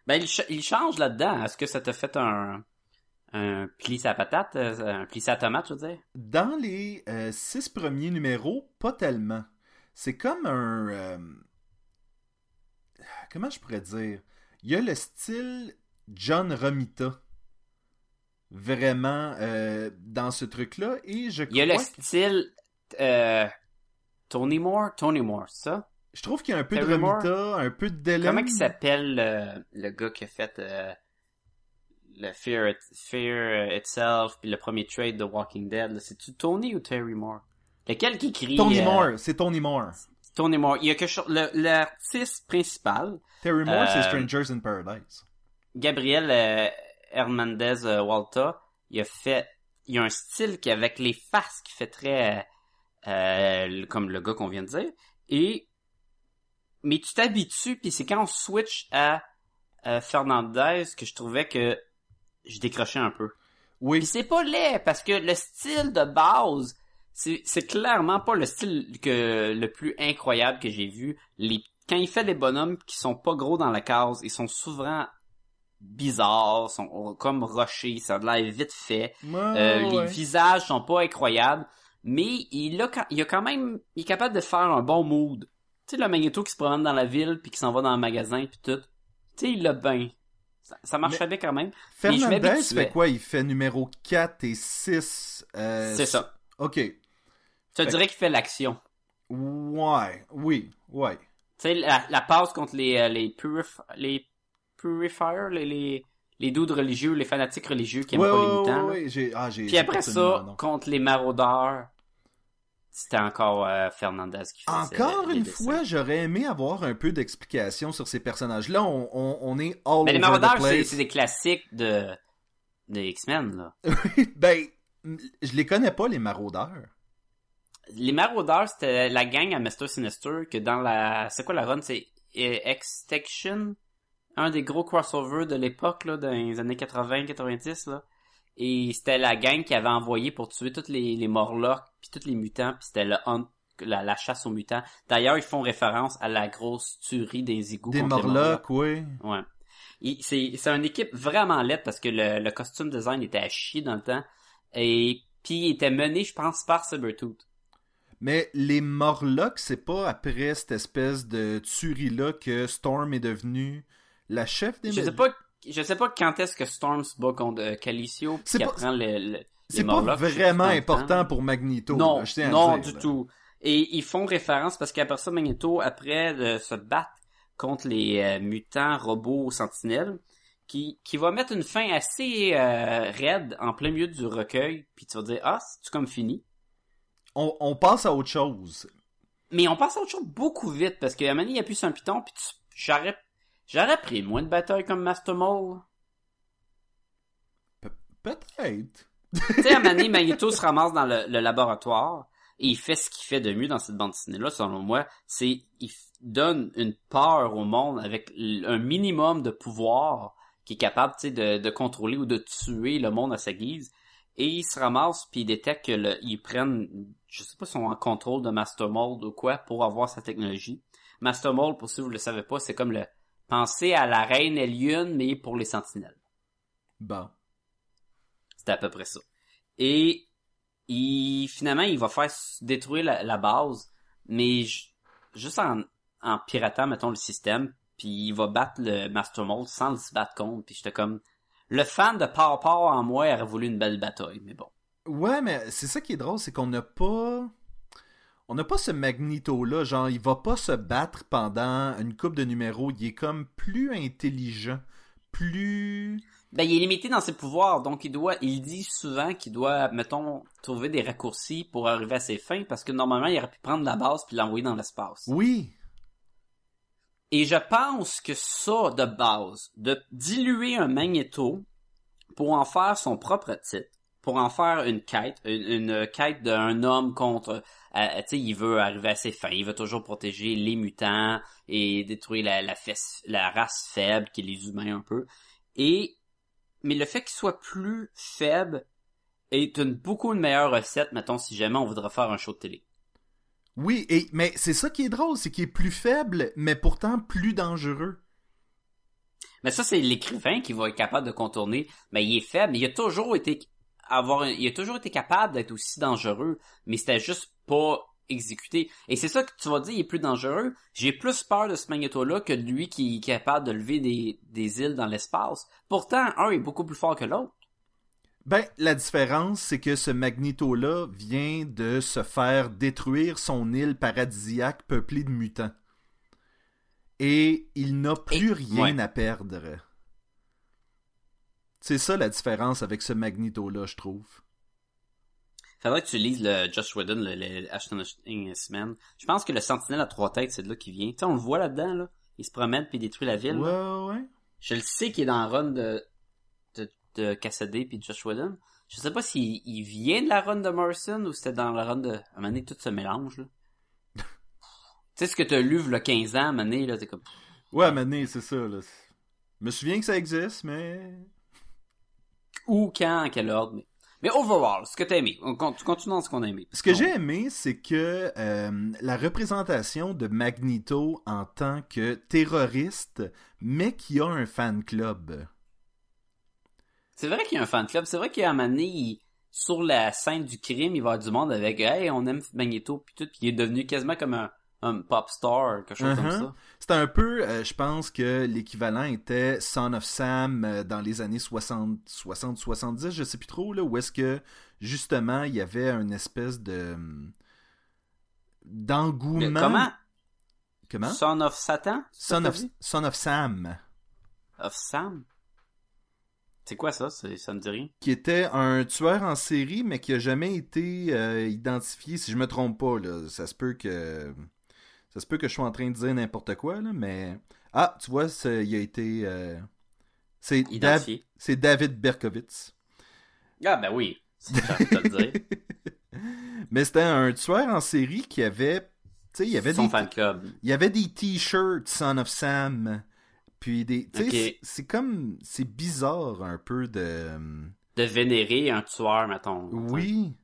Ben, il, ch- il change là-dedans. Est-ce que ça t'a fait un, un pli sa patate, euh, un pli sa tomate, je veux dire? Dans les euh, six premiers numéros, pas tellement. C'est comme un... euh, Comment je pourrais dire? Il y a le style John Romita. Vraiment euh, dans ce truc-là. Et je Il y a le crois que- style euh, Tony Moore, Tony Moore, c'est ça? Je trouve qu'il y a un peu de Moore? Romita, un peu de Dylan. Comment il s'appelle euh, le gars qui a fait euh, le Fear, It- Fear Itself, puis le premier trade de Walking Dead, c'est-tu Tony ou Terry Moore? Lequel qui écrit... Tony euh, Moore, c'est Tony Moore. Tony Moore. Il y a quelque chose... L'artiste principal, Terry Moore, c'est Euh, Strangers in Paradise. Gabriel Hernandez Walta, il a fait... Il y a un style qui, avec les faces, qui fait très... euh, comme le gars qu'on vient de dire. Et... Mais tu t'habitues, puis c'est quand on switch à euh, Fernandez que je trouvais que je décrochais un peu. Oui. Puis c'est pas laid, parce que le style de base, c'est c'est clairement pas le style que le plus incroyable que j'ai vu. Les, quand il fait des bonhommes qui sont pas gros dans la case, ils sont souvent bizarres, sont comme rochers, ça a l'air vite fait. Ouais, Euh, ouais. Les visages sont pas incroyables, mais il a, quand- il a quand même, il est capable de faire un bon mood. Tu sais, le Magneto qui se promène dans la ville puis qui s'en va dans le magasin puis tout. Tu sais, il l'a bien. Ça, ça marchait bien quand même. Fernandez fait quoi? Il fait numéro 4 et 6. euh, C'est ça. Ok. Je te dirais qu'il fait l'action. Ouais, oui, ouais. Tu sais, la, la passe contre les, euh, les, purif les purifiers, les, les, les dudes religieux, les fanatiques religieux qui aiment ouais, pas les mutants. ouais, ouais, ah, Puis après ça, nom. contre les maraudeurs, c'était encore euh, Fernandez qui faisait Encore les une dessins. fois, j'aurais aimé avoir un peu d'explication sur ces personnages-là. On, on, on est all Mais les over the maraudeurs, c'est des classiques de, de X-Men, là. ben, je les connais pas, les maraudeurs. Les maraudeurs, c'était la gang à Mr. Sinister que dans la... C'est quoi la run? C'est euh, Extinction? Un des gros crossovers de l'époque, là, dans les années 80-90, là. Et c'était la gang qui avait envoyé pour tuer tous les, les Morlocks, puis tous les mutants, puis c'était le hunt, la, la chasse aux mutants. D'ailleurs, ils font référence à la grosse tuerie des égouts Des Morlocks, oui. Ouais. C'est c'est une équipe vraiment laide parce que le, le costume design était à chier dans le temps. Et puis il était mené, je pense, par Sabertooth. Mais les Morlocks, c'est pas après cette espèce de tuerie-là que Storm est devenue la chef des Je sais pas, je sais pas quand est-ce que Storm se bat contre euh, Calicio puis qui pas- apprend le, C'est pas vraiment important pour Magneto. Non, là, je tiens non dire, du là. tout. Et ils font référence parce qu'après ça, Magneto, après de se battre contre les euh, mutants robots sentinelles, qui, qui va mettre une fin assez euh, raide en plein milieu du recueil, puis tu vas dire ah c'est comme fini? On, on passe à autre chose. Mais on passe à autre chose beaucoup vite parce qu'à un moment donné, il appuie sur un piton puis tu- j'aurais j'aurais pris moins de batailles comme Master Mole. Peut-être. tu sais, à donné, Magneto se ramasse dans le, le laboratoire et il fait ce qu'il fait de mieux dans cette bande dessinée-là, selon moi. C'est, il donne une peur au monde avec l- un minimum de pouvoir qui est capable, tu sais, de, de contrôler ou de tuer le monde à sa guise. Et il se ramasse puis il détecte que le, ils prennent, je sais pas si sont en contrôle de Master Mold ou quoi pour avoir sa technologie. Master Mold, pour ceux qui vous le savez pas, c'est comme le, penser à la reine Eliune, mais pour les sentinelles. Bon. C'était à peu près ça. Et il, finalement, il va faire détruire la, la base, mais ju- juste en, en piratant, mettons, le système, puis il va battre le Master Mold sans le se battre contre, puis j'étais comme... Le fan de Power Power en moi aurait voulu une belle bataille, mais bon. Ouais, mais c'est ça qui est drôle, c'est qu'on n'a pas. On n'a pas ce Magneto-là. Genre, il va pas se battre pendant une coupe de numéros. Il est comme plus intelligent. Plus. Ben, il est limité dans ses pouvoirs, donc il doit, il dit souvent qu'il doit, mettons, trouver des raccourcis pour arriver à ses fins, parce que normalement, il aurait pu prendre la base puis l'envoyer dans l'espace. Oui. Et je pense que ça, de base, de diluer un magnéto pour en faire son propre titre, pour en faire une quête, une, une quête d'un homme contre, euh, tu sais, il veut arriver à ses fins, il veut toujours protéger les mutants et détruire la, la, fesse- la race faible qui est les humains un peu. Et, mais le fait qu'il soit plus faible est une beaucoup une meilleure recette, mettons, si jamais on voudrait faire un show de télé. Oui, et, mais c'est ça qui est drôle, c'est qu'il est plus faible, mais pourtant plus dangereux. Mais ça, c'est l'écrivain qui va être capable de contourner. Mais il est faible, mais il a toujours été avoir, il a toujours été capable d'être aussi dangereux, mais c'était juste pas exécuté. Et c'est ça que tu vas dire, il est plus dangereux. J'ai plus peur de ce magnéto-là que de lui qui est capable de lever des, des îles dans l'espace. Pourtant, un est beaucoup plus fort que l'autre. Ben, la différence, c'est que ce Magneto-là vient de se faire détruire son île paradisiaque peuplée de mutants. Et il n'a plus Et- rien ouais. à perdre. C'est ça la différence avec ce Magneto-là, je trouve. Faudrait que tu lises le Josh Whedon, le, le X-Men. Je pense que le Sentinelle à trois têtes, c'est de là qu'il vient. Tu sais, on le voit là-dedans, là. Il se promène puis il détruit la ville. là. Ouais, ouais. Je le sais qu'il est dans la run de, de, de Cassidy puis de Josh Whedon. Je sais pas s'il il vient de la run de Morrison ou c'était dans la run de... À un moment donné, tout se mélange, là. tu sais, ce que t'as lu, le 15 ans, à un moment donné, là, t'es comme... Ouais, maintenant, c'est ça, là. Je me souviens que ça existe, mais... Où, quand, en quel ordre, mais... Mais overall, ce que t'as aimé. On dans ce qu'on a aimé. Ce que j'ai aimé, c'est que euh, la représentation de Magneto en tant que terroriste, mais qui a un fan club. C'est vrai qu'il y a un fan club. C'est vrai qu'à un moment donné, il- sur la scène du crime, il va y avoir du monde avec Hey, on aime Magneto puis tout, puis il est devenu quasiment comme un, un pop star, quelque chose comme Uh-huh. ça. C'était un peu, euh, je pense que l'équivalent était Son of Sam euh, dans les années 60, 60, 70, je sais plus trop, là, où est-ce que, justement, il y avait une espèce de... hum, d'engouement. comment? Comment? Son of Satan? Son of? Son of Sam. Of Sam? C'est quoi ça? C'est- Ça me dit rien. qui était un tueur en série, mais qui a jamais été euh, identifié, si je me trompe pas, là. Ça se peut que. Ça se peut que je sois en train de dire n'importe quoi, là, mais. Ah, tu vois, il a été. euh, C'est Dav- Identifié. c'est David Berkowitz. Ah, ben oui. C'est le dire. Mais c'était un tueur en série qui avait. Tu sais, il y avait Son des. fan club. Il y avait des t-shirts Son of Sam. Puis des. Tu sais, c'est comme. C'est bizarre un peu de. De vénérer un tueur, mettons. Oui.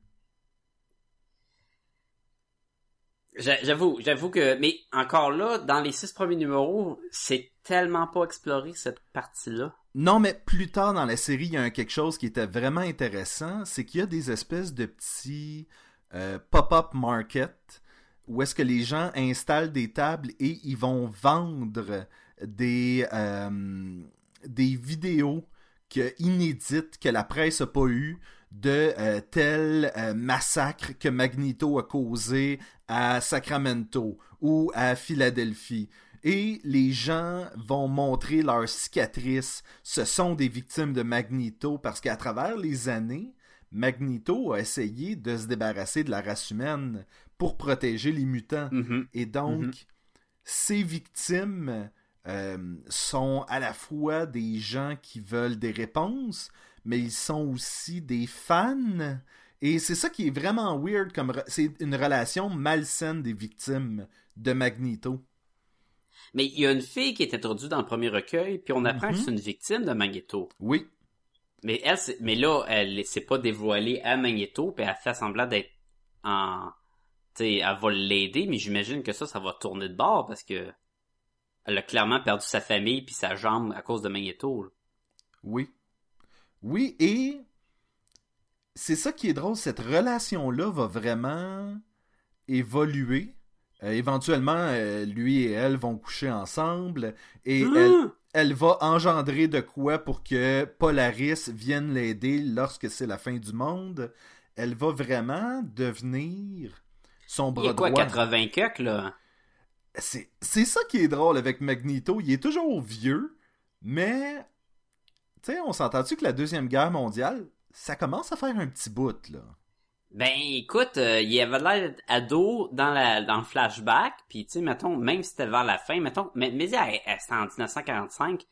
J'avoue, j'avoue que, mais encore là, dans les six premiers numéros, c'est tellement pas exploré cette partie-là. Non, mais plus tard dans la série, il y a quelque chose qui était vraiment intéressant, c'est qu'il y a des espèces de petits euh, pop-up market où est-ce que les gens installent des tables et ils vont vendre des, euh, des vidéos que, inédites que la presse n'a pas eu de euh, tel euh, massacre que Magneto a causé à Sacramento ou à Philadelphie. Et les gens vont montrer leurs cicatrices. Ce sont des victimes de Magneto parce qu'à travers les années, Magneto a essayé de se débarrasser de la race humaine pour protéger les mutants. Mhm. Et donc, Mhm. ces victimes euh, sont à la fois des gens qui veulent des réponses, mais ils sont aussi des fans. Et c'est ça qui est vraiment weird, comme re- c'est une relation malsaine des victimes de Magneto. Mais il y a une fille qui est introduite dans le premier recueil, puis on apprend que c'est une victime de Magneto. Oui, Mais elle, mais là, elle s'est pas dévoilée à Magneto, puis elle fait semblant d'être en, tu sais, elle va l'aider, mais j'imagine que ça, ça va tourner de bord parce que elle a clairement perdu sa famille puis sa jambe à cause de Magneto. là. oui. Oui, et c'est ça qui est drôle, cette relation-là va vraiment évoluer. Euh, éventuellement, euh, lui et elle vont coucher ensemble et elle, Ah! elle va engendrer de quoi pour que Polaris vienne l'aider lorsque c'est la fin du monde. Elle va vraiment devenir son Il bras y a quoi, droit. 80 cucks, là? C'est c'est ça qui est drôle avec Magneto. Il est toujours vieux, mais tu sais, on s'entend-tu que la Deuxième Guerre mondiale, ça commence à faire un petit bout, là? Ben, écoute, euh, il avait l'air d'être ado dans, la, dans le flashback, puis tu sais, mettons, même si c'était vers la fin, mettons, mais, mais c'était en 1945,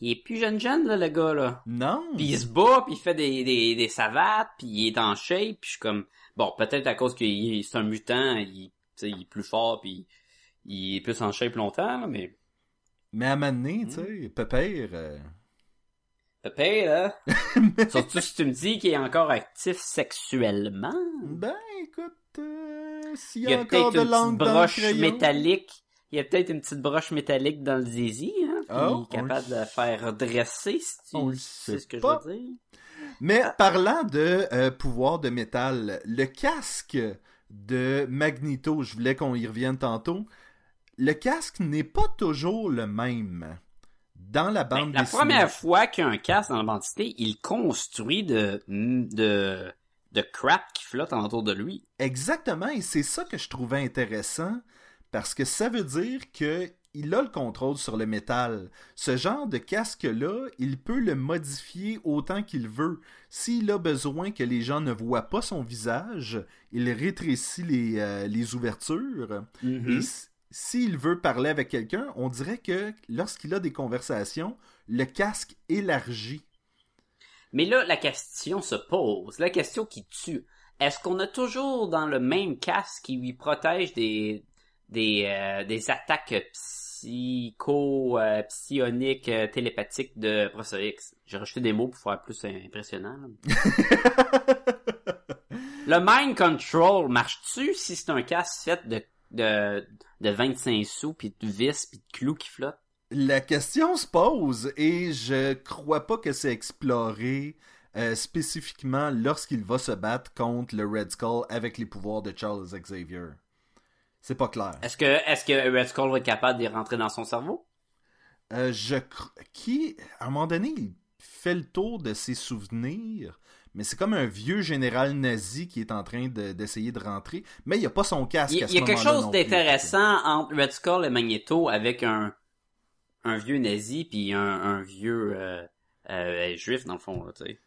il est plus jeune jeune, là, le gars, là. Non! Puis il se bat, puis il fait des, des, des savates, puis il est en shape, puis je suis comme... Bon, peut-être à cause qu'il est c'est un mutant, il, il est plus fort, puis il est plus en shape longtemps, là, mais... Mais à un moment donné, tu sais, Pépère... euh, Pépé, là... Surtout si tu me dis qu'il est encore actif sexuellement. Ben, écoute, euh, s'il Il y y a encore de langue dans le broche métallique. Il y a peut-être une petite broche métallique dans le zizi, hein, puis Oh, on capable le de faire dresser, si tu On le sais ce que pas. je veux dire. Mais parlant de euh, pouvoir de métal, le casque de Magneto, je voulais qu'on y revienne tantôt, le casque n'est pas toujours le même. Dans la Ben, bande la dessinée. première fois qu'il y a un casque dans la bande dessinée, il construit de, de, de crap qui flotte autour de lui. Exactement, et c'est ça que je trouvais intéressant, parce que ça veut dire que il a le contrôle sur le métal. Ce genre de casque-là, il peut le modifier autant qu'il veut. S'il a besoin que les gens ne voient pas son visage, il rétrécit les, euh, les ouvertures. Mhm. S- s'il veut parler avec quelqu'un, on dirait que lorsqu'il a des conversations, le casque élargit. Mais là, la question se pose, la question qui tue. Est-ce qu'on a toujours dans le même casque qui lui protège des des, euh, des attaques psycho, euh, psioniques, euh, télépathiques de Professor X? J'ai rajouté des mots pour faire plus impressionnant. le mind control marche-tu si c'est un casque fait de de, de 25 sous, puis de vis, puis de clous qui flottent? La question se pose et je crois pas que c'est exploré euh, spécifiquement lorsqu'il va se battre contre le Red Skull avec les pouvoirs de Charles Xavier. C'est pas clair. Est-ce que, est-ce que Red Skull va être capable d'y rentrer dans son cerveau? Euh, je qui à un moment donné il fait le tour de ses souvenirs, mais c'est comme un vieux général nazi qui est en train de- d'essayer de, rentrer, mais il a pas son casque. Il, à ce y a quelque chose d'intéressant entre Red Skull et Magneto avec un, un vieux nazi puis un, un vieux euh, euh, juif dans le fond, là, tu sais.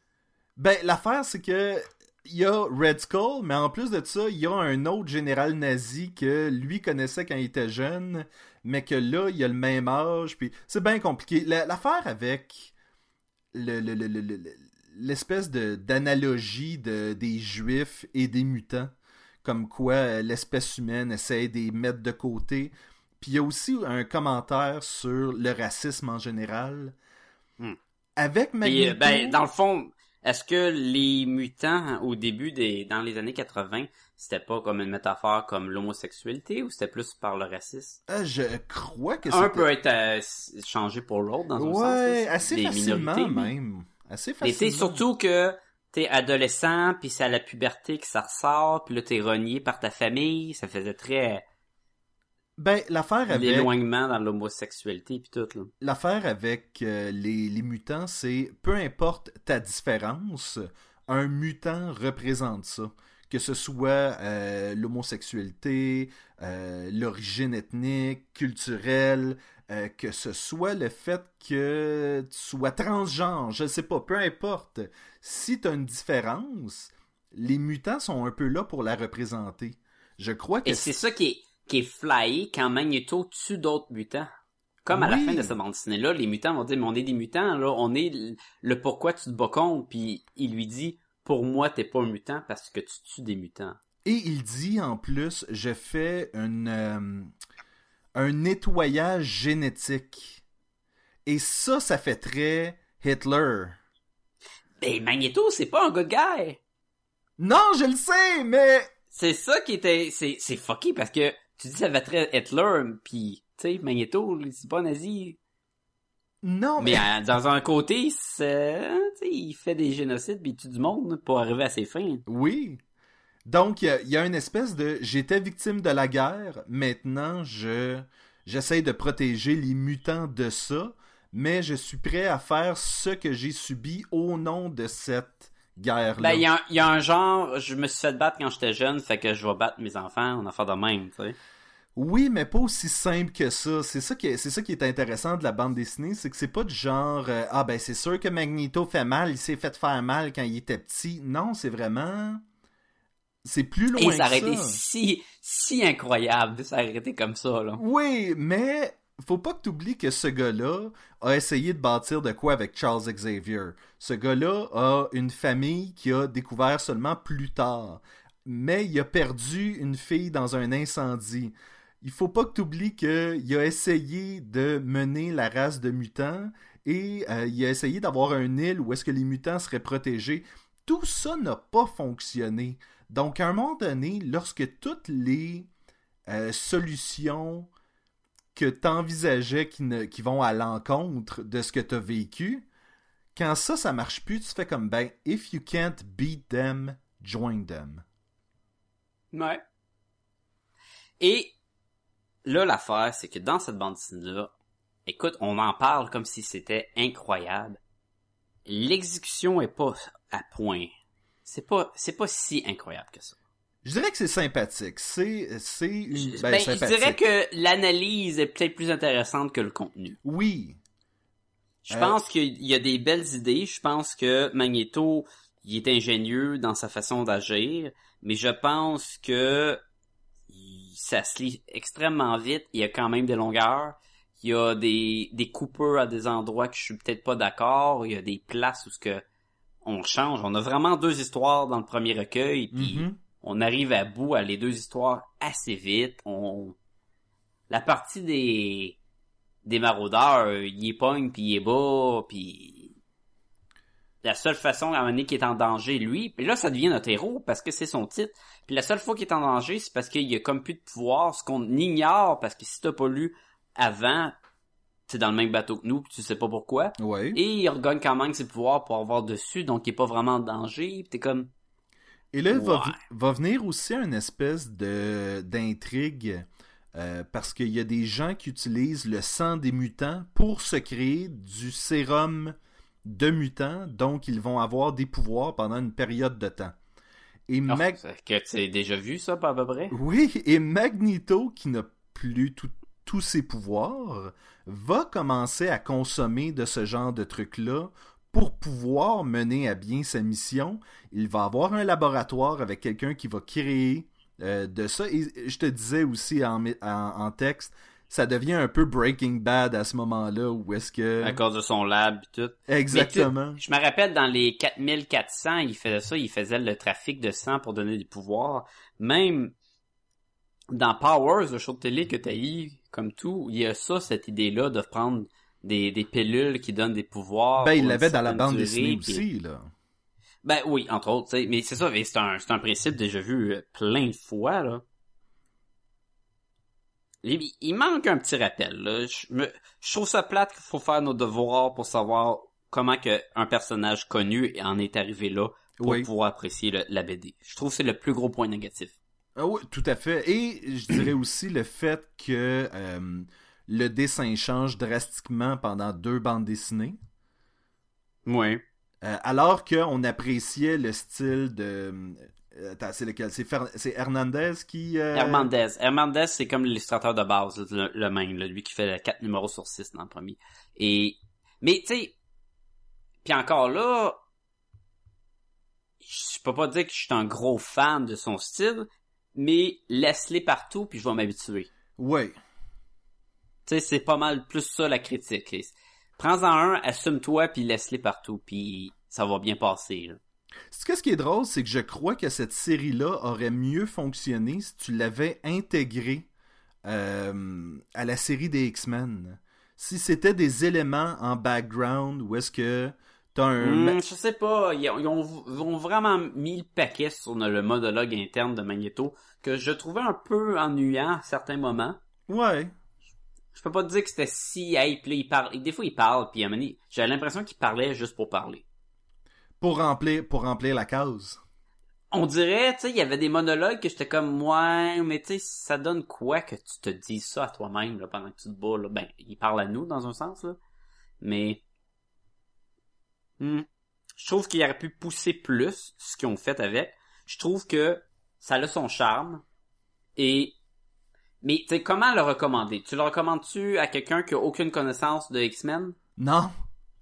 Ben, l'affaire, c'est que il y a Red Skull, mais en plus de ça, il y a un autre général nazi que lui connaissait quand il était jeune, mais que là, il a le même âge, puis c'est bien compliqué. La- L'affaire avec le- le- le- le- le- le- l'espèce de d'analogie de, des juifs et des mutants, comme quoi euh, l'espèce humaine essaie de les mettre de côté. Puis il y a aussi un commentaire sur le racisme en général. Hmm. Avec Puis, Magneto... euh, ben, dans le fond, est-ce que les mutants, hein, au début des, dans les années 80, c'était pas comme une métaphore comme l'homosexualité ou c'était plus par le racisme? Euh, je crois que Un c'était- peut être euh, changé pour l'autre dans un sens. Ouais, assez facilement minorités, mais- même. Assez facilement. surtout que t'es adolescent, puis c'est à la puberté que ça ressort, puis là t'es renié par ta famille, ça faisait très Ben, l'affaire avec, l'éloignement dans l'homosexualité puis tout là. l'affaire avec euh, les, les mutants, c'est peu importe ta différence, un mutant représente ça. Que ce soit euh, l'homosexualité, euh, l'origine ethnique, culturelle, euh, que ce soit le fait que tu sois transgenre, je sais pas, peu importe. Si tu as une différence, les mutants sont un peu là pour la représenter. Je crois que Et c'est ça qui est qui est flyé quand Magneto tue d'autres mutants. Comme à la fin de cette bande dessinée là, les mutants vont dire mais on est des mutants là, on est le- le pourquoi tu te bats contre puis il lui dit pour moi t'es pas un mutant parce que tu tues des mutants. Et il dit en plus, je fais une, euh, un nettoyage génétique. Et ça, ça fait très Hitler. Mais Magneto c'est pas un good guy. Non, je le sais, mais... C'est ça qui était c'est c'est fucky parce que tu dis ça va très Hitler puis tu sais Magneto c'est pas nazi Non, mais... mais dans un côté c'est il fait des génocides puis il tue du monde pour arriver à ses fins. Oui. Donc, il y a- il y, a une espèce de... J'étais victime de la guerre, maintenant, je j'essaie de protéger les mutants de ça, mais je suis prêt à faire ce que j'ai subi au nom de cette guerre-là. Ben il y, a un- il y a un genre je me suis fait battre quand j'étais jeune fait que je vais battre mes enfants on a fait de même tu sais. Oui, mais pas aussi simple que ça. C'est ça qui est, c'est ça qui est intéressant de la bande dessinée, c'est que c'est pas du genre euh, ah ben c'est sûr que Magneto fait mal, il s'est fait faire mal quand il était petit. Non, c'est vraiment c'est plus loin Et ça que aurait été ça. si si incroyable de s'arrêter comme ça là. Oui, mais faut pas que tu oublies que ce gars-là a essayé de bâtir de quoi avec Charles Xavier. Ce gars-là a une famille qui a découvert seulement plus tard. Mais il a perdu une fille dans un incendie. Il faut pas que tu oublies qu'il a essayé de mener la race de mutants et euh, il a essayé d'avoir un île où est-ce que les mutants seraient protégés. Tout ça n'a pas fonctionné. Donc, à un moment donné, lorsque toutes les euh, solutions que tu envisageais qui, vont à l'encontre de ce que tu vécu, quand ça, ça marche plus, tu fais comme ben, if you can't beat them, join them. Ouais. Et là, l'affaire, c'est que dans cette bande dessinée-là, écoute, on en parle comme si c'était incroyable. L'exécution est pas à point. C'est pas, c'est pas si incroyable que ça. Je dirais que c'est sympathique. C'est, c'est une, Je, ben, ben, je sympathique. dirais que l'analyse est peut-être plus intéressante que le contenu. Oui. Je Euh, pense qu'il y a des belles idées. Je pense que Magneto, il est ingénieux dans sa façon d'agir, mais je pense que ça se lit extrêmement vite. Il y a quand même des longueurs. Il y a des, des coupeurs à des endroits que je suis peut-être pas d'accord. Il y a des places où ce que on change. On a vraiment deux histoires dans le premier recueil, puis Mhm. on arrive à bout à les deux histoires assez vite. On la partie des des maraudeurs, il est pogne puis il est bas puis la seule façon à un moment qu'il est en danger lui, puis là ça devient notre héros parce que c'est son titre. Puis la seule fois qu'il est en danger, c'est parce qu'il a comme plus de pouvoir, ce qu'on ignore parce que si t'as pas lu avant, t'es dans le même bateau que nous, puis tu sais pas pourquoi. Ouais. Et il regagne quand même ses pouvoirs pour avoir dessus, donc il est pas vraiment en danger. T'es comme Et là, va, Ouais. va venir aussi une espèce de d'intrigue euh, parce qu'il y a des gens qui utilisent le sang des mutants pour se créer du sérum de mutants, donc ils vont avoir des pouvoirs pendant une période de temps. Et Ah, Mag- c'est que tu déjà vu ça, pas à peu près? oui, et Magneto, qui n'a plus tout- tous ses pouvoirs, va commencer à consommer de ce genre de trucs-là pour pouvoir mener à bien sa mission. Il va avoir un laboratoire avec quelqu'un qui va créer euh, de ça. Et je te disais aussi en, mé- en- en texte, ça devient un peu Breaking Bad à ce moment-là, où est-ce que... À cause de son lab et tout. Exactement. Je me rappelle dans les 4400, il faisait ça, il faisait le trafic de sang pour donner des pouvoirs. Même dans Powers, le show de télé que t'as eu, comme tout, il y a ça, cette idée-là de prendre des, des pilules qui donnent des pouvoirs. Ben, il l'avait dans la bande durée, dessinée aussi, là. Ben oui, entre autres, mais c'est ça, c'est un, c'est un principe déjà vu euh, plein de fois, là. Il, il manque un petit rappel, là. Je, me, je trouve ça plate qu'il faut faire nos devoirs pour savoir comment que un personnage connu en est arrivé là pour Oui. pouvoir apprécier le- la BD. Je trouve que c'est le plus gros point négatif. Ah oui, tout à fait. Et je dirais aussi le fait que euh, le dessin change drastiquement pendant deux bandes dessinées. Oui. Euh, alors qu'on appréciait le style de... euh, Attends, c'est lequel? C'est Fer- c'est Hernandez qui... euh, Hernandez. Hernandez, c'est comme l'illustrateur de base, le, le même, là, lui qui fait 4 numéros sur 6 dans le premier. Et, mais tu sais, puis encore là, je peux pas dire que je suis un gros fan de son style, mais laisse-les partout puis je vais m'habituer. Ouais. Tu sais, c'est pas mal plus ça la critique. Prends-en un, assume-toi puis laisse-les partout puis ça va bien passer. Là. Ce qui est drôle, c'est que je crois que cette série-là aurait mieux fonctionné si tu l'avais intégrée euh, à la série des X-Men. Si c'était des éléments en background où est-ce que t'as un... Hmm, je sais pas, ils ont, ils ont- ils ont vraiment mis le paquet sur le monologue interne de Magneto que je trouvais un peu ennuyant à certains moments. Ouais. Je peux pas te dire que c'était si hey, puis là, il parle. Des fois il parle puis j'avais l'impression qu'il parlait juste pour parler. Pour remplir, pour remplir la case. On dirait, tu sais, il y avait des monologues que j'étais comme ouais, mais tu sais, ça donne quoi que tu te dises ça à toi-même là, pendant que tu te bats là? Ben, il parle à nous dans un sens là, mais Hmm. je trouve qu'il aurait pu pousser plus ce qu'ils ont fait avec. Je trouve que ça a son charme et mais tu comment le recommander? Tu le recommandes-tu à quelqu'un qui a aucune connaissance de X-Men? Non.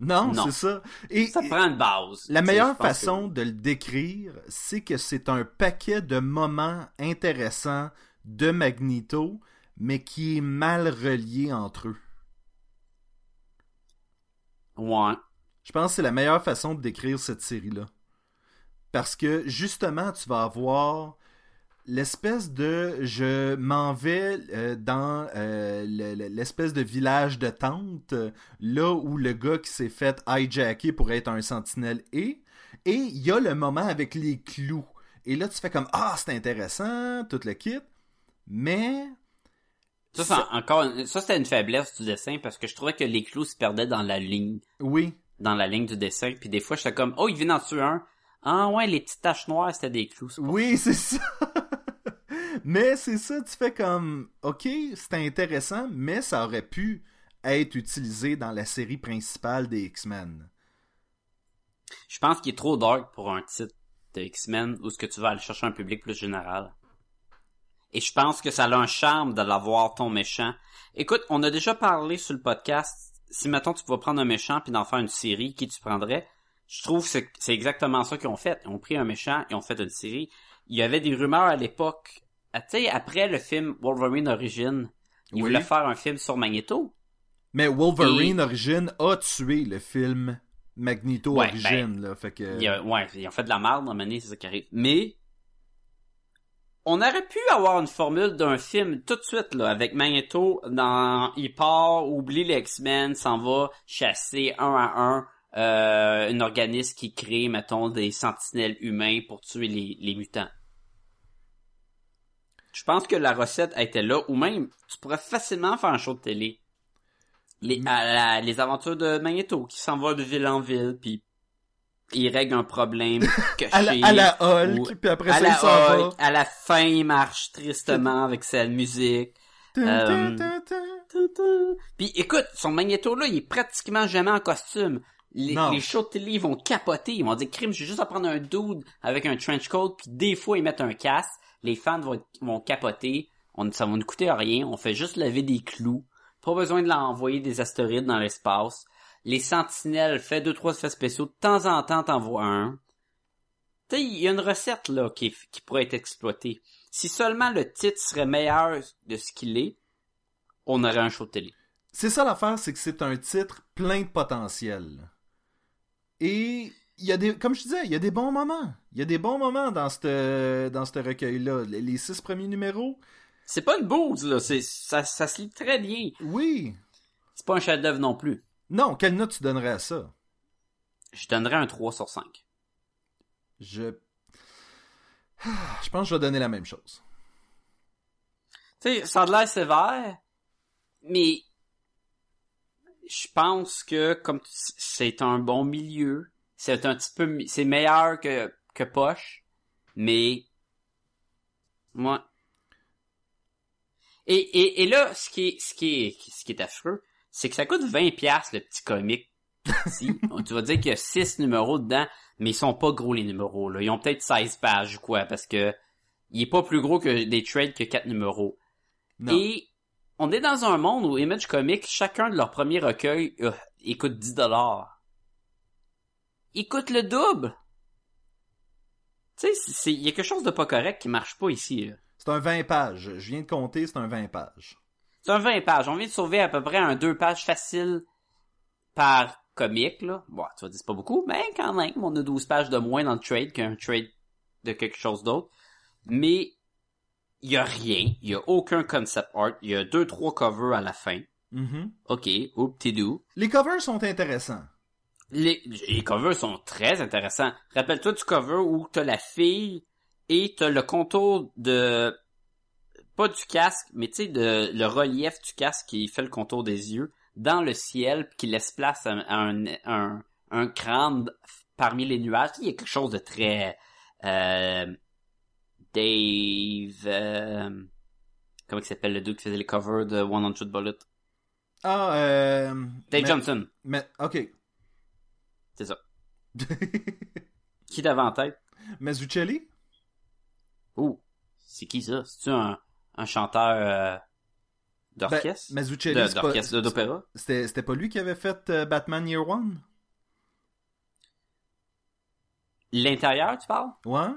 Non, Non. c'est ça. Et, Ça et prend une base. la meilleure que façon de le décrire, c'est que c'est un paquet de moments intéressants de Magneto, mais qui est mal relié entre eux. Ouais. Je pense que c'est la meilleure façon de décrire cette série-là. Parce que justement, tu vas avoir l'espèce de je m'en vais euh, dans euh, le- le- l'espèce de village de tente, euh, là où le gars qui s'est fait hijacker pour être un sentinelle est. Et il y a le moment avec les clous. Et là, tu fais comme Ah, c'est intéressant, tout le kit. Mais. Ça, c'est en- encore, ça c'était une faiblesse du dessin parce que je trouvais que les clous se perdaient dans la ligne, Oui, dans la ligne du dessin. Puis des fois, j'étais comme, oh, il vient d'en tuer un. Ah ouais, les petites taches noires, c'était des clous. Oui, c'est ça. mais c'est ça, tu fais comme, ok, c'est intéressant, mais ça aurait pu être utilisé dans la série principale des X-Men. Je pense qu'il est trop dark pour un titre de X-Men ou est-ce que tu vas aller chercher un public plus général? Et je pense que ça a un charme de l'avoir ton méchant. Écoute, on a déjà parlé sur le podcast. Si maintenant tu pouvais prendre un méchant puis d'en faire une série, qui tu prendrais? Je trouve que c'est- exactement ça qu'ils ont fait. Ils ont pris un méchant et ont fait une série. Il y avait des rumeurs à l'époque. Ah, Tu sais, après le film Wolverine Origin, ils Oui. voulaient faire un film sur Magneto. Mais Wolverine Origin a tué le film Magneto Ouais, Origin, là. Fait que. Il y a- ouais, ils ont fait de la merde, à un c'est ça qui arrive. Mais, on aurait pu avoir une formule d'un film tout de suite, là, avec Magneto dans, il part, oublie les X-Men, s'en va chasser un à un, euh, un organisme qui crée, mettons, des sentinelles humains pour tuer les, les mutants. Je pense que la recette était là, ou même, tu pourrais facilement faire un show de télé. Les, à la- les aventures de Magneto, qui s'en va de ville en ville, puis il règle un problème caché. à, la, à la Hulk, ou- puis après à ça, la il s'en Hulk, va. à la fin, il marche tristement avec sa musique. Euh. Puis écoute, son magnéto là, il est pratiquement jamais en costume. Les, Non. les shows de télé ils vont capoter, ils vont dire crime, j'ai juste à prendre un dude avec un trench coat, puis des fois ils mettent un casque, les fans vont, vont capoter, on, ça va nous coûter rien, on fait juste lever des clous, pas besoin de l'envoyer des astéroïdes dans l'espace. Les sentinelles, fait deux trois effets spéciaux, de temps en temps t'envoies un. Tu sais, il y a une recette là qui, qui pourrait être exploitée. Si seulement le titre serait meilleur de ce qu'il est, on aurait un show de télé. C'est ça l'affaire, c'est que c'est un titre plein de potentiel. Et il y a des, comme je disais, il y a des bons moments. Il y a des bons moments dans ce dans recueil-là. Les, les six premiers numéros, C'est pas une bouse, là. C'est, ça, ça se lit très bien. oui. C'est pas un chef-d'œuvre non plus. Non, quelle note tu donnerais à ça? Je donnerais un 3 sur 5. Je, je pense que je vais donner la même chose. Tu sais, ça a de l'air sévère, mais je pense que comme c'est un bon milieu, c'est un petit peu, c'est meilleur que, que Poche, mais moi. Et, et, et là, ce qui est, ce qui est, ce qui est affreux, c'est que ça coûte 20 pièces le petit comic. Si, tu vas dire qu'il y a 6 numéros dedans, mais ils sont pas gros les numéros, là. Ils ont peut-être 16 pages ou quoi, parce que il est pas plus gros que des trades que 4 numéros. Non. Et on est dans un monde où Image Comics, chacun de leurs premiers recueils euh, il coûte 10 dollars. Il coûte le double. Tu sais, il y a quelque chose de pas correct qui marche pas ici. C'est un 20 pages. Je viens de compter, c'est un 20 pages. C'est un 20 pages. On vient de sauver à peu près un 2 pages facile par comique, là. Bon, tu vas dire c'est pas beaucoup, mais quand même, on a 12 pages de moins dans le trade qu'un trade de quelque chose d'autre. Mais, il y a rien. Il y a aucun concept art. Il y a deux, trois covers à la fin. Mhm. Ok, oup, t'es doux. Les covers sont intéressants. Les, les covers sont très intéressants. Rappelle-toi du cover où t'as la fille et t'as le contour de pas du casque, mais tu sais de le relief du casque qui fait le contour des yeux dans le ciel qui laisse place à, à un, un un crâne parmi les nuages. Il y a quelque chose de très euh, Dave euh, comment il s'appelle le dude qui faisait les covers de 100 Bullets Ah, euh... Dave mais- Johnson, Mais, ok. c'est ça. Qui t'avait en tête? Mazzucchelli? Oh, c'est qui ça? C'est-tu un, un chanteur euh, d'orchestre? Ben, c'est pas- d'orchestre d'opéra? C'était, c'était pas lui qui avait fait euh, Batman Year One? L'intérieur, tu parles? Ouais?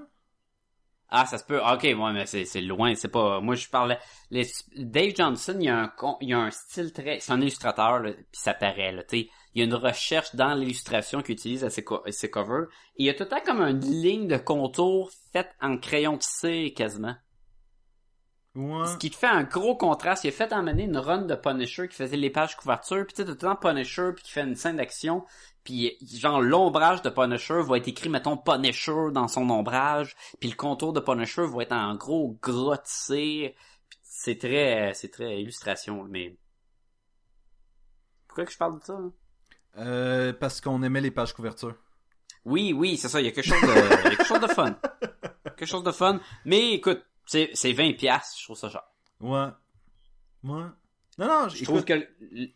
Ah, ça se peut. Ah, Ok, ouais, mais c'est, c'est loin, c'est pas... Moi, je parlais... les- Dave Johnson, il y a un, il y a un style très... C'est un illustrateur, là, puis ça paraît, là. Il y a une recherche dans l'illustration qu'il utilise à ses, co- ses covers. Et il y a tout le temps comme une ligne de contour faite en crayon tissé, quasiment. Ouais. Ce qui te fait un gros contraste. Il a fait emmener une run de Punisher qui faisait les pages couverture, puis tu sais, tout le temps Punisher, puis qui fait une scène d'action, puis genre l'ombrage de Punisher va être écrit, mettons, Punisher dans son ombrage, puis le contour de Punisher va être en gros gras tissé. Puis C'est très, c'est très illustration, mais... Pourquoi que je parle de ça? hein? Euh, parce qu'on aimait les pages couverture. Oui, oui, c'est ça, il y a quelque chose de, il y a quelque chose de fun. Quelque chose de fun. Mais écoute, c'est, c'est 20 piastres, je trouve ça cher. Ouais. Ouais. Non, non, Je trouve que le,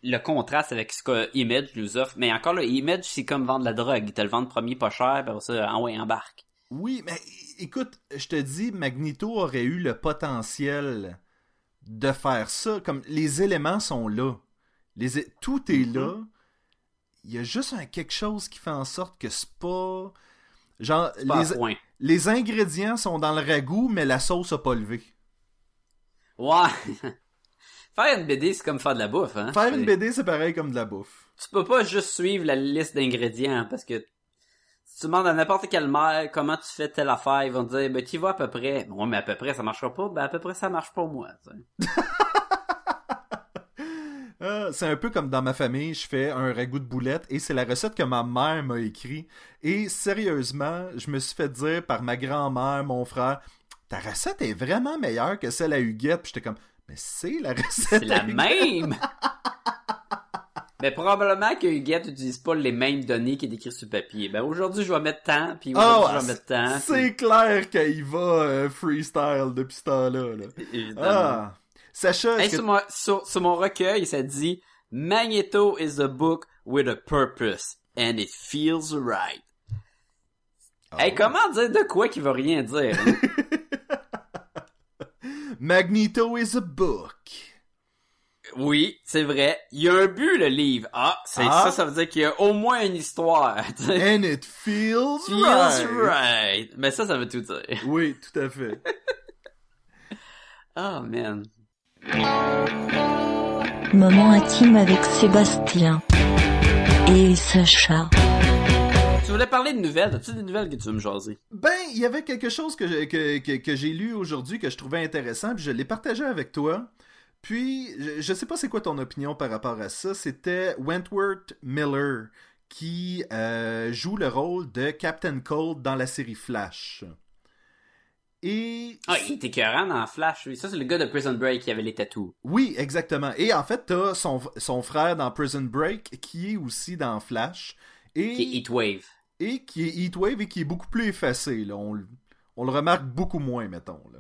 le contraste avec ce que Image nous offre, mais encore là, Image, c'est comme vendre la drogue. Ils te le vendent premier pas cher, puis ça, en ouais, embarque. Oui, mais écoute, je te dis, Magneto aurait eu le potentiel de faire ça. Comme les éléments sont là. Les Tout est Mhm. là. Il y a juste un quelque chose qui fait en sorte que c'est pas. Genre, les, ingrédients sont dans le ragoût, mais la sauce a pas levé. Ouais. Faire une BD, c'est comme faire de la bouffe, hein. Faire une BD, c'est pareil comme de la bouffe. Tu peux pas juste suivre la liste d'ingrédients, parce que si tu demandes à n'importe quelle mère comment tu fais telle affaire, ils vont te dire, ben, tu vas à peu près. Ouais, mais à peu près, ça marchera pas. Ben, à peu près, ça marche pour moi, Ah, c'est un peu comme dans ma famille, je fais un ragoût de boulettes et c'est la recette que ma mère m'a écrit. Et sérieusement, je me suis fait dire par ma grand-mère, mon frère, ta recette est vraiment meilleure que celle à Huguette. Puis j'étais comme, mais c'est la recette. C'est la Huguette. même! Mais probablement que Huguette n'utilise pas les mêmes données qui est écrit sur le papier. Ben aujourd'hui je vais mettre tant, puis aujourd'hui Oh, je vais mettre tant. c'est clair qu'il va euh, freestyle depuis ce temps-là. là. évidemment. Ah, Sacha, Hey, est-ce sur, que... mon, sur, sur mon recueil, ça dit Magneto is a book with a purpose and it feels right. Hey, Oh. comment dire de quoi qui veut rien dire? hein? Magneto is a book. oui, c'est vrai. Il y a un but le livre. Ah, c'est Ah. ça, ça veut dire qu'il y a au moins une histoire. And it feels, feels right. right. Mais ça, ça veut tout dire. Oui, tout à fait. Oh man. Moment intime avec Sébastien et Sacha. Tu voulais parler de nouvelles. As-tu des nouvelles que tu veux me jaser? Ben, il y avait quelque chose que, que, que, que j'ai lu aujourd'hui que je trouvais intéressant, puis je l'ai partagé avec toi. Puis, je, je sais pas c'est quoi ton opinion par rapport à ça. C'était Wentworth Miller qui euh, joue le rôle de Captain Cold dans la série Flash. Et Ah, il était écœurant dans Flash. Ça, c'est le gars de Prison Break qui avait les tatous. oui, exactement. Et en fait, t'as son, son frère dans Prison Break qui est aussi dans Flash. Et... Qui est Heatwave. et qui est Heatwave et qui est beaucoup plus effacé. Là. On, le- on le remarque beaucoup moins, mettons. Là.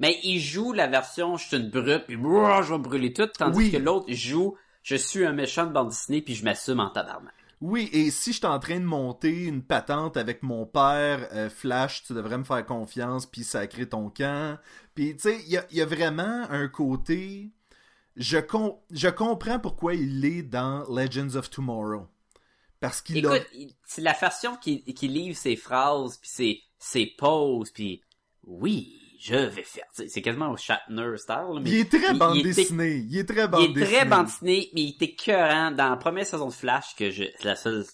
Mais il joue la version je suis une brute puis je vais brûler tout, tandis Oui. que l'autre joue je suis un méchant de bande dessinée puis je m'assume en tabarnak. Oui, et si je suis en train de monter une patente avec mon père, euh, Flash, tu devrais me faire confiance, puis sacrer ton camp. Puis, tu sais, il y a, vraiment un côté... Je, com- je comprends pourquoi il est dans Legends of Tomorrow. Parce qu'il. Écoute, c'est la façon qu'il qu'il livre ses phrases puis ses, ses poses puis oui, je vais faire. C'est quasiment au Shatner style. là, mais Il est très il- bande il était- dessinée. Il est très bande Il est très bande dessinée, mais il était écœurant. Dans la première saison de Flash, que je, c'est la seule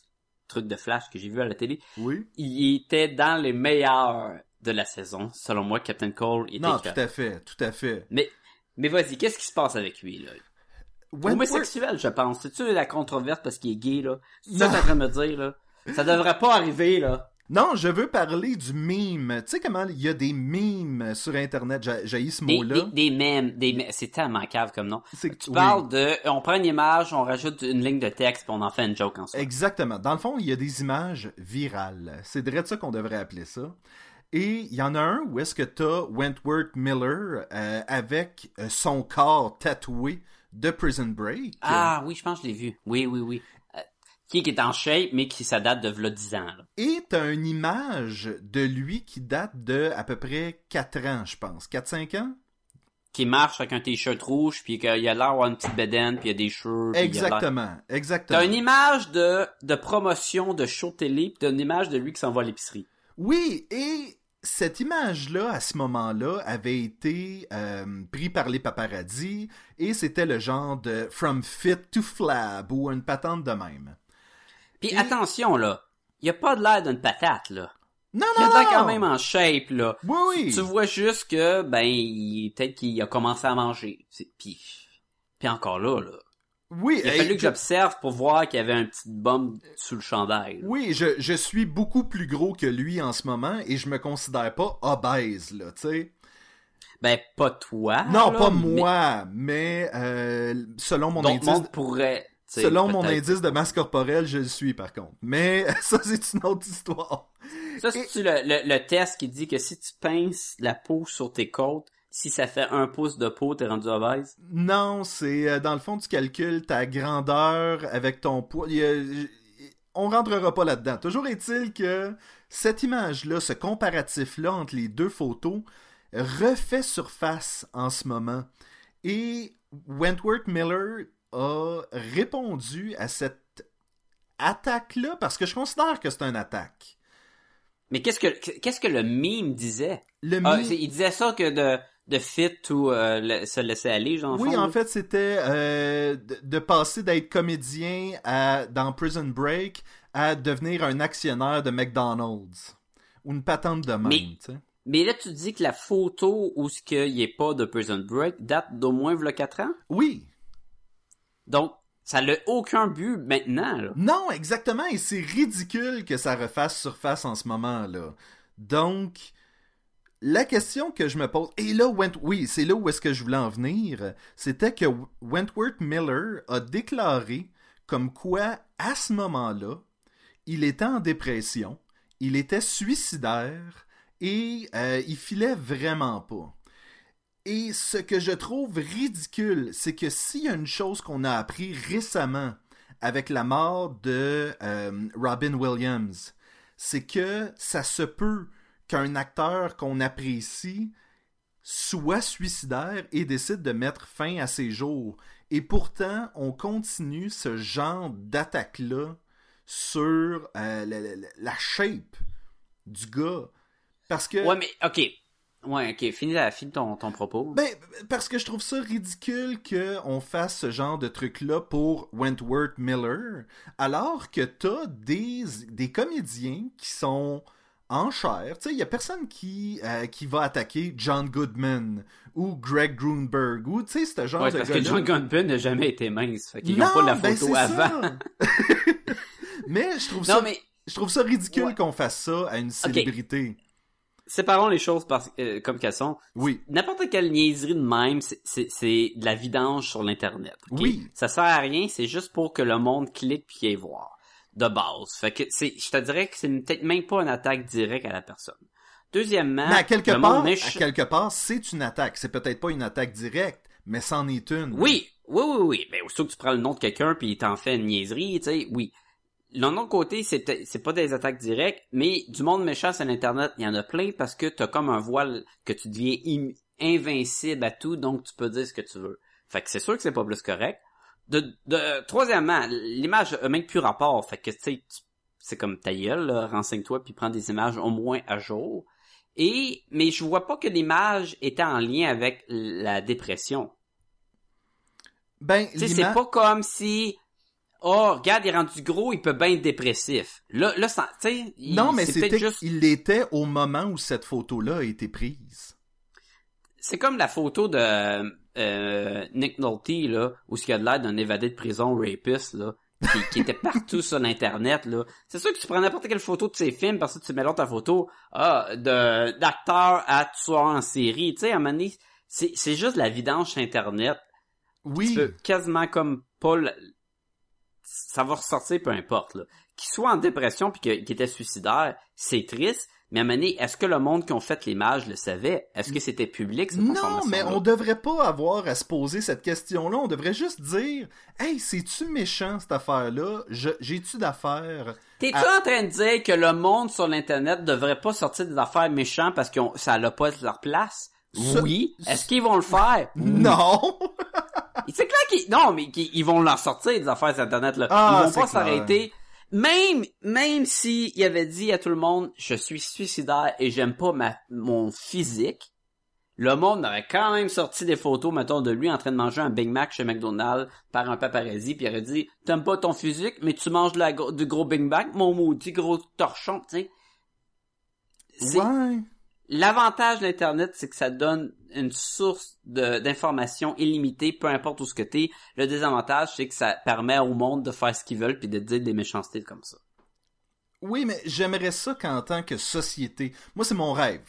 truc de Flash que j'ai vu à la télé, Oui. il était dans les meilleurs de la saison. Selon moi, Captain Cole était Non, tout à fait, tout à fait. Mais, mais vas-y, qu'est-ce qui se passe avec lui, là? Wentworth- Homosexuel, je pense. C'est-tu la controverse parce qu'il est gay, là? C'est ça que t'es en train de me dire, là? Ça devrait pas arriver, là. Non, je veux parler du meme. Tu sais comment il y a des memes sur Internet, j'ai ce mot-là. des, des mèmes, des mè- c'est tellement cave comme nom. C'est- Tu oui. parles de, on prend une image, on rajoute une ligne de texte, puis on en fait une joke ensemble. Exactement. Dans le fond, il y a des images virales. C'est de ça qu'on devrait appeler ça. Et il y en a un où est-ce que t'as Wentworth Miller euh, avec euh, son corps tatoué de Prison Break. Ah oui, je pense que je l'ai vu. Oui, oui, oui. Qui est en shape, mais qui ça date de v'là 10 ans, là. Et t'as une image de lui qui date de à peu près 4 ans, je pense. 4-5 ans? Qui marche avec un t-shirt rouge, puis qu'il a l'air d'avoir une petite bedaine, puis il y a des cheveux. Exactement. Exactement. T'as une image de, de promotion de show télé, puis t'as une image de lui qui s'en va à l'épicerie. Oui, et cette image-là, à ce moment-là, avait été euh, pris par les paparazzis et c'était le genre de From Fit to Flab ou une patente de même. Puis attention, là. Il a pas de l'air d'une patate, là. Non, Il non, a l'air quand même en shape, là. Oui, oui. Tu vois juste que, ben, il- peut-être qu'il a commencé à manger. C'est- Puis, puis encore là, là. Oui, Il a hey, fallu que j'observe pour voir qu'il y avait un petit bombe sous le chandail. là. Oui, je, je suis beaucoup plus gros que lui en ce moment et je me considère pas obèse, là, tu sais. Ben, pas toi. Non, là, pas mais moi, mais euh, selon mon D'autres indice... mondes pourraient. Selon mon indice de masse corporelle, je le suis par contre. Mais ça, c'est une autre histoire. Ça, c'est le, le, le test qui dit que si tu pinces la peau sur tes côtes, si ça fait un pouce de peau, t'es rendu obèse? Non, c'est euh, dans le fond, tu calcules ta grandeur avec ton poids. On rentrera pas là-dedans. Toujours est-il que cette image-là, ce comparatif-là entre les deux photos, refait surface en ce moment. Et Wentworth Miller a répondu à cette attaque-là, parce que je considère que c'est une attaque. Mais qu'est-ce que qu'est-ce que le meme disait? Le Ah, mi- c'est- il disait ça que de, de fit ou euh, le- se laisser aller, genre. Oui, fond, en là. fait, c'était euh, de, de passer d'être comédien à, dans Prison Break à devenir un actionnaire de McDonald's. Ou une patente de même, Mais- là, tu dis que la photo où ce qu'il n'y est pas de Prison Break date d'au moins v'là 4 ans? Oui. Donc, ça n'a aucun but maintenant, là. Non, exactement, et c'est ridicule que ça refasse surface en ce moment-là. Donc, la question que je me pose, et là, Went- oui, c'est là où est-ce que je voulais en venir, c'était que Wentworth Miller a déclaré comme quoi, à ce moment-là, il était en dépression, il était suicidaire, et euh, il filait vraiment pas. Et ce que je trouve ridicule, c'est que s'il y a une chose qu'on a appris récemment avec la mort de euh, Robin Williams, c'est que ça se peut qu'un acteur qu'on apprécie soit suicidaire et décide de mettre fin à ses jours. Et pourtant, on continue ce genre d'attaque-là sur euh, la, la- shape du gars. Parce que... Ouais, mais, ok. Ouais, ok, finis, la, finis ton, ton propos. Ben, parce que je trouve ça ridicule qu'on fasse ce genre de truc-là pour Wentworth Miller, alors que t'as des, des comédiens qui sont en chair. Tu sais, il y a personne qui, euh, qui va attaquer John Goodman ou Greg Grunberg ou, tu sais, ce genre ouais, de parce que John Gunn n'a jamais été mince. Fait qu'ils non, n'ont pas la ben, photo avant. mais je trouve Non, ça... mais Je trouve ça ridicule Ouais. qu'on fasse ça à une célébrité. Séparons les choses par, euh, comme qu'elles sont. Oui. N'importe quelle niaiserie de même, c'est- de la vidange sur l'Internet. Oui. Ça sert à rien, c'est juste pour que le monde clique puis aille voir. De base. Fait que c'est, je te dirais que c'est peut-être même pas une attaque directe à la personne. Deuxièmement, Mais à quelque part, à quelque part, c'est une attaque. C'est peut-être pas une attaque directe, mais c'en est une. Oui, oui, oui, oui. Mais aussitôt que tu prends le nom de quelqu'un puis il t'en fait une niaiserie, tu sais, oui. D'un autre côté, c'est pas des attaques directes, mais du monde méchant sur Internet, il y en a plein parce que t'as comme un voile que tu deviens invincible à tout, donc tu peux dire ce que tu veux. Fait que c'est sûr que c'est pas plus correct. De, de, troisièmement, l'image a même plus rapport. Fait que, tu c'est comme ta gueule, là, renseigne-toi puis prends des images au moins à jour. Et, mais je vois pas que l'image était en lien avec la dépression. Ben, Tu sais, l'ima- c'est pas comme si, oh, regarde, il est rendu gros, il peut bien être dépressif. Là, là, ça- tu Non, mais c'est c'était juste, il l'était au moment où cette photo-là a été prise. c'est comme la photo de euh, Nick Nolte, là, où il y a de l'air d'un évadé de prison rapiste, là, qui, qui était partout sur l'internet, là. C'est sûr que tu prends n'importe quelle photo de ses films, parce que tu mets l'autre photo, ah, de, d'acteur à tueur en série, tu sais, à un moment c'est, juste la vidange internet. Oui. tu peux quasiment comme pas le- ça va ressortir peu importe là. Qu'il soit en dépression puis qu'il était suicidaire, c'est triste, mais à donné, est-ce que le monde qui ont fait l'image le savait? Est-ce que c'était public cette Non, mais on devrait pas avoir à se poser cette question-là. On devrait juste dire Hey, c'est-tu méchant cette affaire-là? J'ai-tu d'affaires T'es-tu en train de dire que le monde sur l'internet devrait pas sortir des affaires méchantes parce que ça n'a pas leur place? Oui. Est-ce qu'ils vont le faire? Non C'est clair qu'ils, non, mais qu'ils ils vont leur sortir des affaires Internet, là. Ah, ils vont pas s'arrêter. Même, même si il avait dit à tout le monde, je suis suicidaire et j'aime pas ma, mon physique, le monde aurait quand même sorti des photos, mettons, de lui en train de manger un Big Mac chez McDonald's par un paparazzi, puis il aurait dit, t'aimes pas ton physique, mais tu manges la, du gros Big Mac, mon maudit gros torchon, tu sais. Ouais. L'avantage de l'Internet, c'est que ça donne une source d'informations illimitée, peu importe où ce que t'es. Le désavantage, c'est que ça permet au monde de faire ce qu'ils veulent puis de dire des méchancetés comme ça. Oui, mais j'aimerais ça qu'en tant que société, moi c'est mon rêve.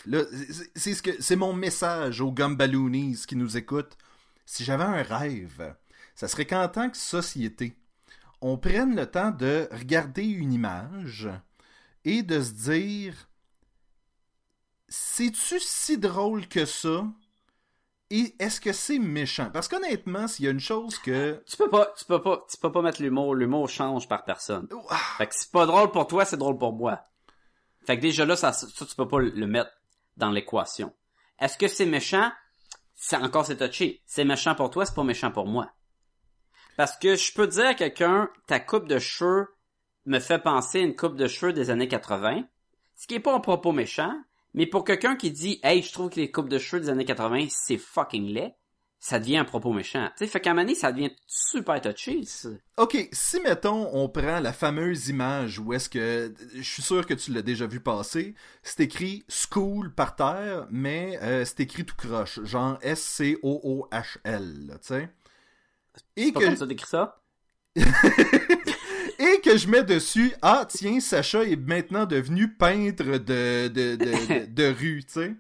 C'est ce que c'est mon message aux Gumballoonies qui nous écoutent. Si j'avais un rêve, ça serait qu'en tant que société, on prenne le temps de regarder une image et de se dire c'est-tu si drôle que ça? Et est-ce que c'est méchant? Parce qu'honnêtement, s'il y a une chose que... Tu peux pas, tu peux pas, tu peux pas mettre l'humour. L'humour change par personne. Fait que c'est pas drôle pour toi, c'est drôle pour moi. Fait que déjà là, ça, ça tu peux pas le mettre dans l'équation. Est-ce que c'est méchant? C'est encore c'est touché. C'est méchant pour toi, c'est pas méchant pour moi. Parce que je peux dire à quelqu'un, ta coupe de cheveux me fait penser à une coupe de cheveux des années 80. Ce qui est pas un propos méchant, mais pour quelqu'un qui dit, hey, je trouve que les coupes de cheveux des années 80, c'est fucking laid, ça devient un propos méchant. Tu sais, fait qu'à un moment donné, ça devient super touché. ça. Ok, si mettons on prend la fameuse image où est-ce que je suis sûr que tu l'as déjà vu passer, c'est écrit school par terre, mais euh, c'est écrit tout croche, genre S C O O H L, là, tu sais. Et que comme ça d'écrit ça? que je mets dessus ah tiens Sacha est maintenant devenu peintre de de de, de, de rue, tu sais.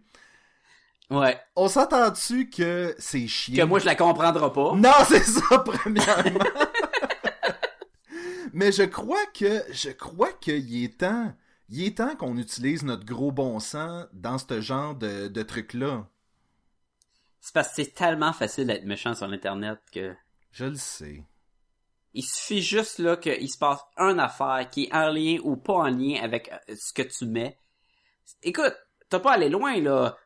Ouais. On s'entend dessus que c'est chiant? Que moi, je la comprendrai pas? Non, c'est ça, premièrement. Mais je crois que, je crois qu'il est temps, il est temps qu'on utilise notre gros bon sens dans ce genre de, de truc-là. C'est parce que c'est tellement facile d'être méchant sur l'internet que Je le sais. Il suffit juste là qu'il se passe une affaire qui est en lien ou pas en lien avec euh, ce que tu mets. Écoute, t'as pas à aller loin là.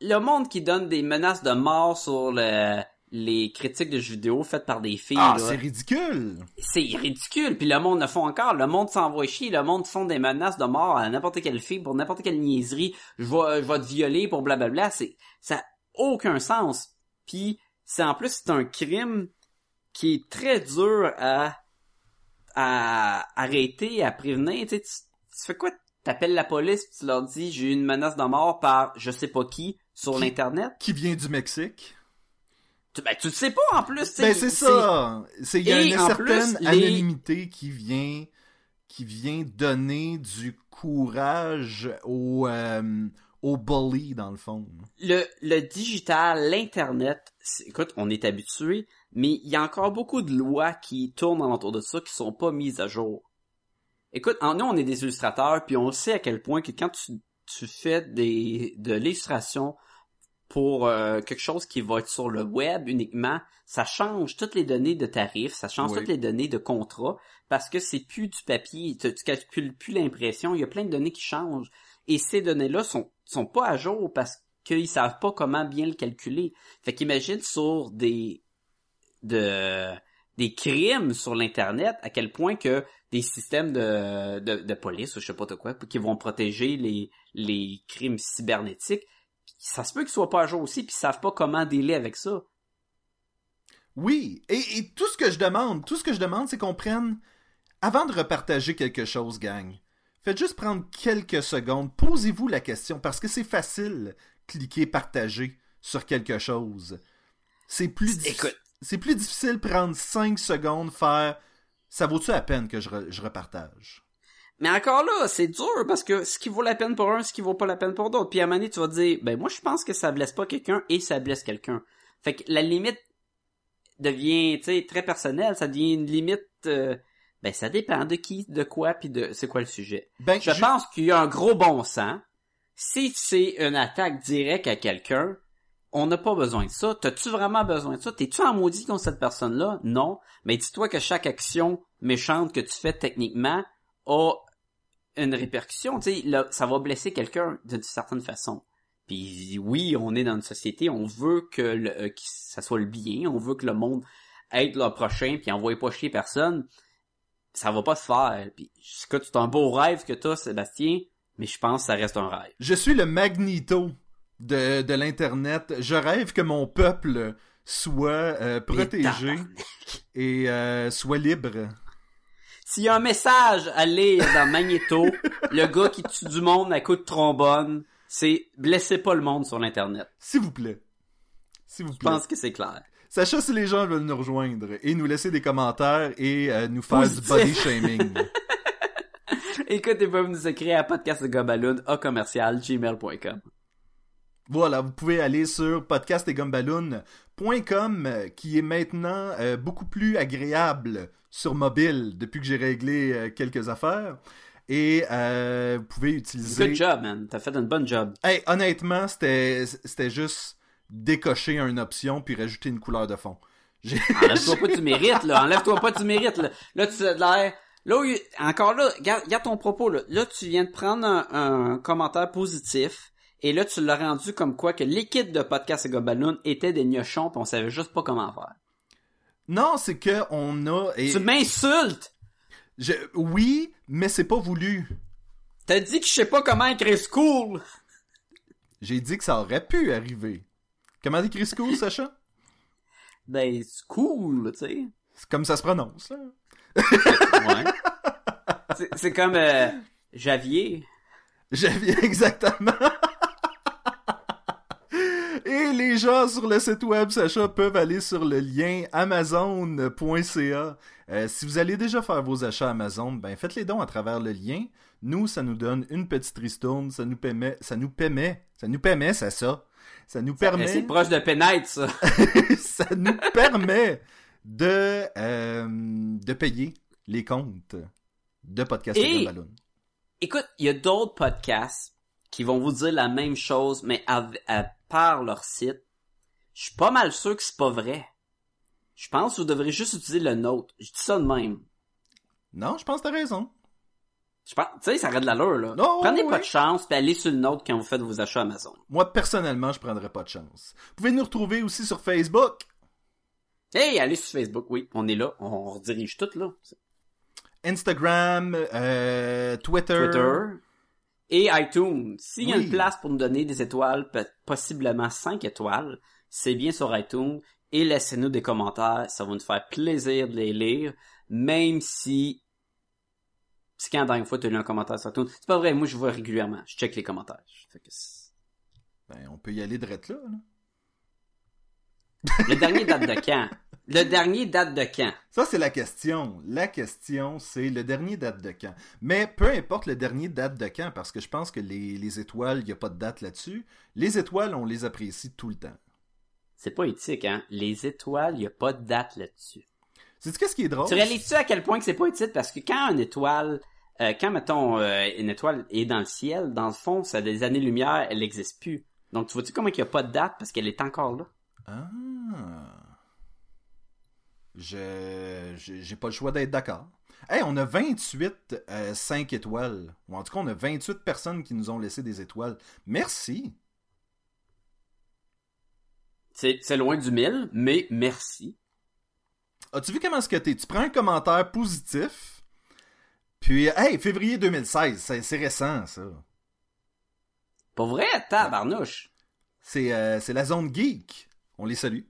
Le monde qui donne des menaces de mort sur le- les critiques de jeux vidéo faites par des filles, Ah, c'est ridicule. c'est ridicule. Puis le monde le font encore. Le monde s'envoie chier. Le monde font des menaces de mort à n'importe quelle fille pour n'importe quelle niaiserie. Je vais, je vais te violer pour blablabla. C'est, ça a aucun sens. Puis c'est en plus c'est un crime qui est très dur à, à arrêter, à prévenir. Tu, sais, tu, tu fais quoi? T'appelles la police, pis tu leur dis j'ai eu une menace de mort par je sais pas qui sur Qui- l'internet. Qui vient du Mexique. Tu, ben tu le sais pas en plus. Ben, c'est ça. C'est, il y a une certaine plus, les- anonymité qui vient, qui vient donner du courage au, euh, au bully, dans le fond. le, le digital, l'internet, écoute, on est habitué, mais il y a encore beaucoup de lois qui tournent autour de ça qui sont pas mises à jour. Écoute, en nous, on est des illustrateurs, puis on sait à quel point que quand tu, tu fais des, de l'illustration pour euh, quelque chose qui va être sur le web uniquement, ça change toutes les données de tarifs, ça change Oui. toutes les données de contrat, parce que c'est plus du papier, tu, tu calcules plus l'impression, il y a plein de données qui changent. Et ces données-là sont, sont pas à jour parce qu'ils savent pas comment bien le calculer. Fait qu'imagine sur des, de, des crimes sur l'internet, à quel point que des systèmes de, de, police ou je sais pas de quoi, qui vont protéger les, les crimes cybernétiques, ça se peut qu'ils soient pas à jour aussi, puis ils savent pas comment dealer avec ça. Oui, et, et tout ce que je demande, tout ce que je demande, c'est qu'on prenne, avant de repartager quelque chose, gang, faites juste prendre quelques secondes, posez-vous la question, parce que c'est facile, cliquer partager sur quelque chose. C'est plus, c'est plus difficile prendre 5 secondes, faire, ça vaut-tu la peine que je, re- je repartage? Mais encore là, c'est dur parce que ce qui vaut la peine pour un, ce qui vaut pas la peine pour d'autres. Puis à un moment donné, tu vas te dire, ben moi je pense que ça blesse pas quelqu'un et ça blesse quelqu'un. Fait que la limite devient, tu sais, très personnelle. Ça devient une limite, euh, ben ça dépend de qui, de quoi, puis de c'est quoi le sujet. Ben, Je pense qu'il y a un gros bon sens. Si c'est une attaque directe à quelqu'un, on n'a pas besoin de ça. T'as-tu vraiment besoin de ça? T'es-tu en maudit contre cette personne-là? Non. Mais dis-toi que chaque action méchante que tu fais techniquement a une répercussion. Tu sais, là, ça va blesser quelqu'un d'une certaine façon. Puis oui, on est dans une société, on veut que, le, euh, que ça soit le bien, on veut que le monde aide le prochain, puis envoie pas chier personne. Ça va pas se faire. Puis, écoute, c'est un beau rêve que t'as, Sébastien, mais je pense que ça reste un rêve. je suis le Magneto de, de l'Internet. Je rêve que mon peuple soit euh, protégé et euh, soit libre. S'il y a un message à lire dans Magneto, le gars qui tue du monde à coup de trombone, c'est blessez pas le monde sur l'internet. S'il vous plaît. S'il vous Je plaît. pense que c'est clair. Sacha, si les gens veulent nous rejoindre et nous laisser des commentaires et euh, nous faire Positif. du body shaming. Écoute, ils peuvent nous écrire à podcast de Gobaloon, à commercial, gmail.com. voilà, vous pouvez aller sur podcastetgumballoon.com qui est maintenant euh, beaucoup plus agréable sur mobile depuis que j'ai réglé euh, quelques affaires. Et euh, vous pouvez utiliser... Good job, man. T'as fait une bonne job. Hey, honnêtement, c'était juste décocher une option puis rajouter une couleur de fond. Enlève-toi pas du mérite, là. Enlève-toi pas du mérite, là. Là, tu as l'air... Là, encore là, garde, garde ton propos, là. Là, tu viens de prendre un, un commentaire positif, et là, tu l'as rendu comme quoi que l'équipe de Podcast et Gobaloon était des gnochons, pis on savait juste pas comment faire. Non, c'est que on a. et- Tu m'insultes! je- Oui, mais c'est pas voulu. T'as dit que je sais pas comment écrire school! J'ai dit que ça aurait pu arriver. Comment écrit school, Sacha? Ben, c'est cool, tu sais. C'est comme ça se prononce, là. Ouais. C'est- C'est comme, euh, Javier. J'avais exactement. Et les gens sur le site web, Sacha, peuvent aller sur le lien amazon.ca. Euh, si vous allez déjà faire vos achats Amazon, ben faites les dons à travers le lien. Nous, ça nous donne une petite ristourne, ça nous permet, ça nous permet, ça nous permet, ça, ça. Ça nous permet, C'est proche de pénètre, ça. ça nous permet de, euh, de payer les comptes de Podcast Et- et Ballon. Écoute, il y a d'autres podcasts qui vont vous dire la même chose, mais à, à part leur site. Je suis pas mal sûr que c'est pas vrai. Je pense que vous devrez juste utiliser le nôtre. Je dis ça de même. Non, je pense que t'as raison. Je pense, tu sais, ça aurait de l'allure, là. Oh, Prenez oui. pas de chance, puis allez sur le nôtre quand vous faites vos achats Amazon. Moi, personnellement, je prendrais pas de chance. Vous pouvez nous retrouver aussi sur Facebook, Hey, allez sur Facebook, oui, on est là, on redirige tout, là. Instagram, euh, Twitter. Twitter et iTunes. S'il y a une place pour nous donner des étoiles, possiblement 5 étoiles, c'est bien sur iTunes. Et laissez-nous des commentaires, ça va nous faire plaisir de les lire, même si... C'est quand la dernière fois tu as lu un commentaire sur iTunes? C'est pas vrai, moi je vois régulièrement, je check les commentaires. Fait que c'est- Ben, on peut y aller direct là, là. le dernier date de quand? Le dernier date de quand? Ça, c'est la question. La question, c'est le dernier date de quand. Mais peu importe le dernier date de quand, parce que je pense que les, les étoiles, il n'y a pas de date là-dessus. Les étoiles, on les apprécie tout le temps. C'est pas éthique, hein? Les étoiles, il y a pas de date là-dessus. Sais-tu qu'est-ce qui est drôle? Tu réalises-tu à quel point que c'est pas utile? Parce que quand une étoile, euh, quand, mettons, euh, une étoile est dans le ciel, dans le fond, ça a des années-lumière, elle n'existe plus. Donc, tu vois-tu comment il n'y a pas de date? Parce qu'elle est encore là. Ah. Je j'ai pas le choix d'être d'accord. Hey, on a 28 euh, 5 étoiles. Ou en tout cas, on a 28 personnes qui nous ont laissé des étoiles. Merci. C'est, c'est loin du mille, mais merci. As-tu vu comment est-ce que t'es? Tu prends un commentaire positif, puis, hey, février 2016, c'est récent, ça. Pas vrai, tabarnouche. C'est euh, c'est la zone geek, on les salue,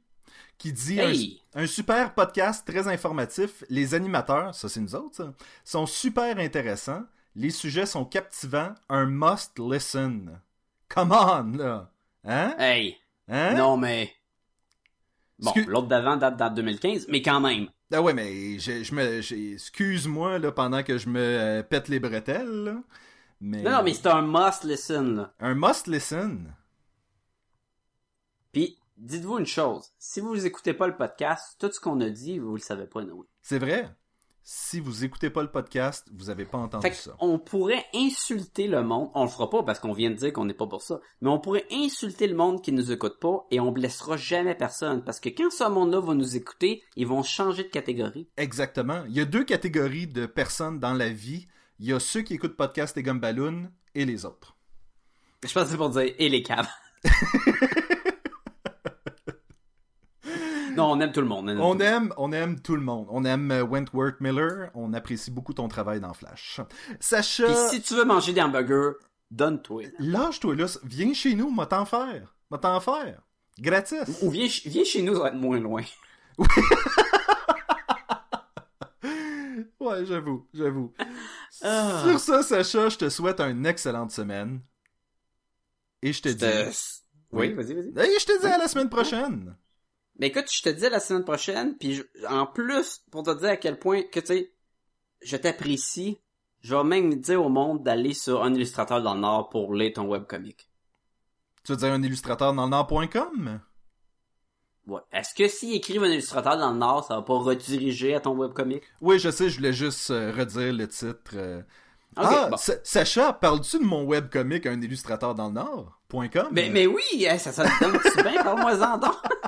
qui dit Hey! un, un super podcast très informatif. Les animateurs, ça c'est nous autres, ça, sont super intéressants. Les sujets sont captivants. Un must listen. Come on, là. Hein? Hey! Hein? Non, mais... Bon, l'autre d'avant date date 2015, mais quand même. Ah ouais, mais je, je me, j'ai- excuse-moi là pendant que je me euh, pète les bretelles. Là. Mais, Non, non, mais c'est un must listen, là. un must listen? Puis, dites-vous une chose. Si vous écoutez pas le podcast, tout ce qu'on a dit, vous le savez pas, nous. C'est vrai? Si vous écoutez pas le podcast, vous avez pas entendu Fait ça. on pourrait insulter le monde. On le fera pas parce qu'on vient de dire qu'on n'est pas pour ça. Mais on pourrait insulter le monde qui nous écoute pas et on blessera jamais personne. Parce que quand ce monde-là va nous écouter, ils vont changer de catégorie. Exactement. Il y a deux catégories de personnes dans la vie. Il y a ceux qui écoutent podcast et Gumballoon et les autres. Je pense que c'est pour dire et les caves. non, on aime tout le monde. On tout aime, on aime tout le monde. On aime euh, Wentworth Miller. On apprécie beaucoup ton travail dans Flash. Sacha, Puis si tu veux manger des hamburgers, donne-toi. lâche-toi là. Viens chez nous, m'a t'en faire. M'a t'en faire. Gratis. Ou viens, viens chez nous, ça va être moins loin. Ouais, j'avoue, j'avoue. Ah. Sur ça, Sacha, je te souhaite une excellente semaine. Et je te dis... Oui, vas-y, vas-y. Et je te dis à la semaine prochaine. Mais écoute, je te dis la semaine prochaine, puis je- en plus, pour te dire à quel point que tu sais, je t'apprécie, je vais même dire au monde d'aller sur un illustrateur dans le Nord pour lire ton webcomic. Tu veux dire un illustrateur dans le Nord.com? Ouais. Est-ce que s'ils écrivent un illustrateur dans le Nord, ça va pas rediriger à ton webcomic? Oui, je sais, je voulais juste euh, redire le titre. euh. Ah, bon. Sacha, parles-tu de mon webcomic à un illustrateur dans le Nord? Com? Mais, mais oui, hey, ça sonne donc bien, parle-moi-en donc.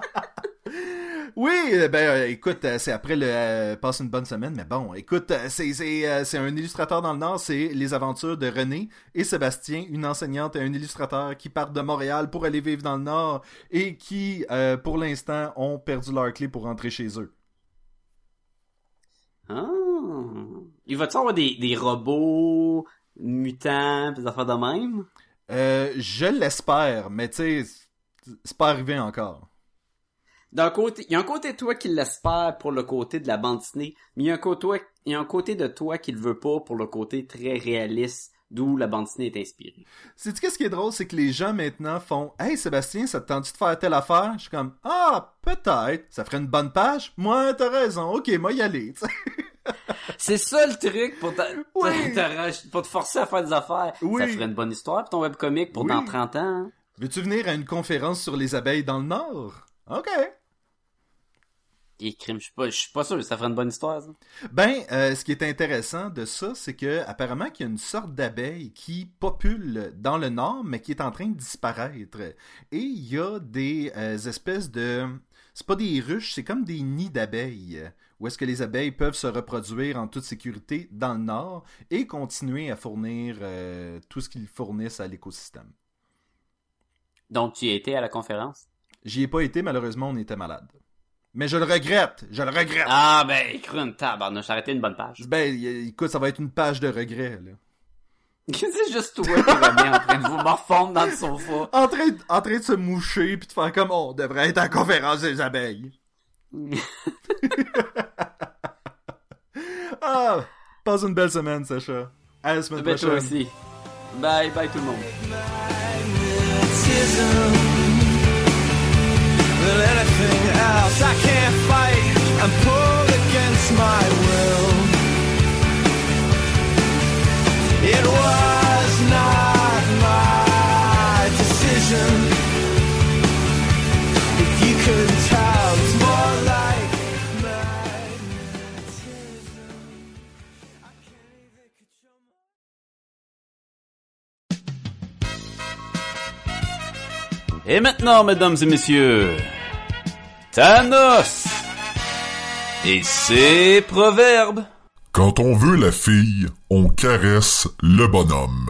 Oui, euh, ben euh, écoute, euh, c'est après le passe une bonne semaine, mais bon, écoute, c'est c'est c'est un illustrateur dans le Nord, c'est les aventures de René et Sébastien, une enseignante et un illustrateur qui partent de Montréal pour aller vivre dans le Nord et qui, euh, pour l'instant, ont perdu leur clé pour rentrer chez eux. Ah. Il va-tu avoir des, des robots mutants, des affaires de même? Euh, je l'espère, mais tu sais, c'est pas arrivé encore. D'un côté, il y a un côté de toi qui l'espère pour le côté de la bande dessinée, mais il y a un côté, il y a un côté de toi qui le veut pas pour le côté très réaliste d'où la bande dessinée est inspirée. Sais-tu qu'est-ce qui est drôle, c'est que les gens maintenant font Hey Sébastien, ça te tente de faire telle affaire? Je suis comme Ah, peut-être, ça ferait une bonne page? Moi, t'as raison, ok, moi y aller. tu. C'est ça le truc pour, ta- Oui. pour te forcer à faire des affaires. Oui. Ça ferait une bonne histoire pour ton webcomic pour Oui. dans 30 ans. hein. Veux-tu venir à une conférence sur les abeilles dans le Nord? Ok. Et crime, je suis pas, je suis pas sûr, ça ferait une bonne histoire, ça. Ben, euh, ce qui est intéressant de ça, c'est que apparemment qu'il y a une sorte d'abeille qui popule dans le nord, mais qui est en train de disparaître. Et il y a des euh, espèces de, c'est pas des ruches, c'est comme des nids d'abeilles, où est-ce que les abeilles peuvent se reproduire en toute sécurité dans le nord et continuer à fournir euh, tout ce qu'ils fournissent à l'écosystème. Donc, tu y étais à la conférence? J'y ai pas été, malheureusement, on était malade. Mais je le regrette, je le regrette. Ah, ben, cru une tabarnouche, j'ai arrêté une bonne page. Ben, écoute, ça va être une page de regret, là. C'est juste toi qui va bien en train de vous morfondre dans le sofa. en train, de- en train de se moucher puis de faire comme oh, on devrait être à la conférence des abeilles. ah, passe une belle semaine, Sacha. À la semaine Ben, toi prochaine. aussi. Bye, bye tout le monde. Than anything else. I can't fight. I'm pulled against my will. It was not my decision. If you couldn't tell, it's more like magnetism. Et maintenant, mesdames et messieurs, Thanos et ses proverbes. Quand on veut la fille, on caresse le bonhomme.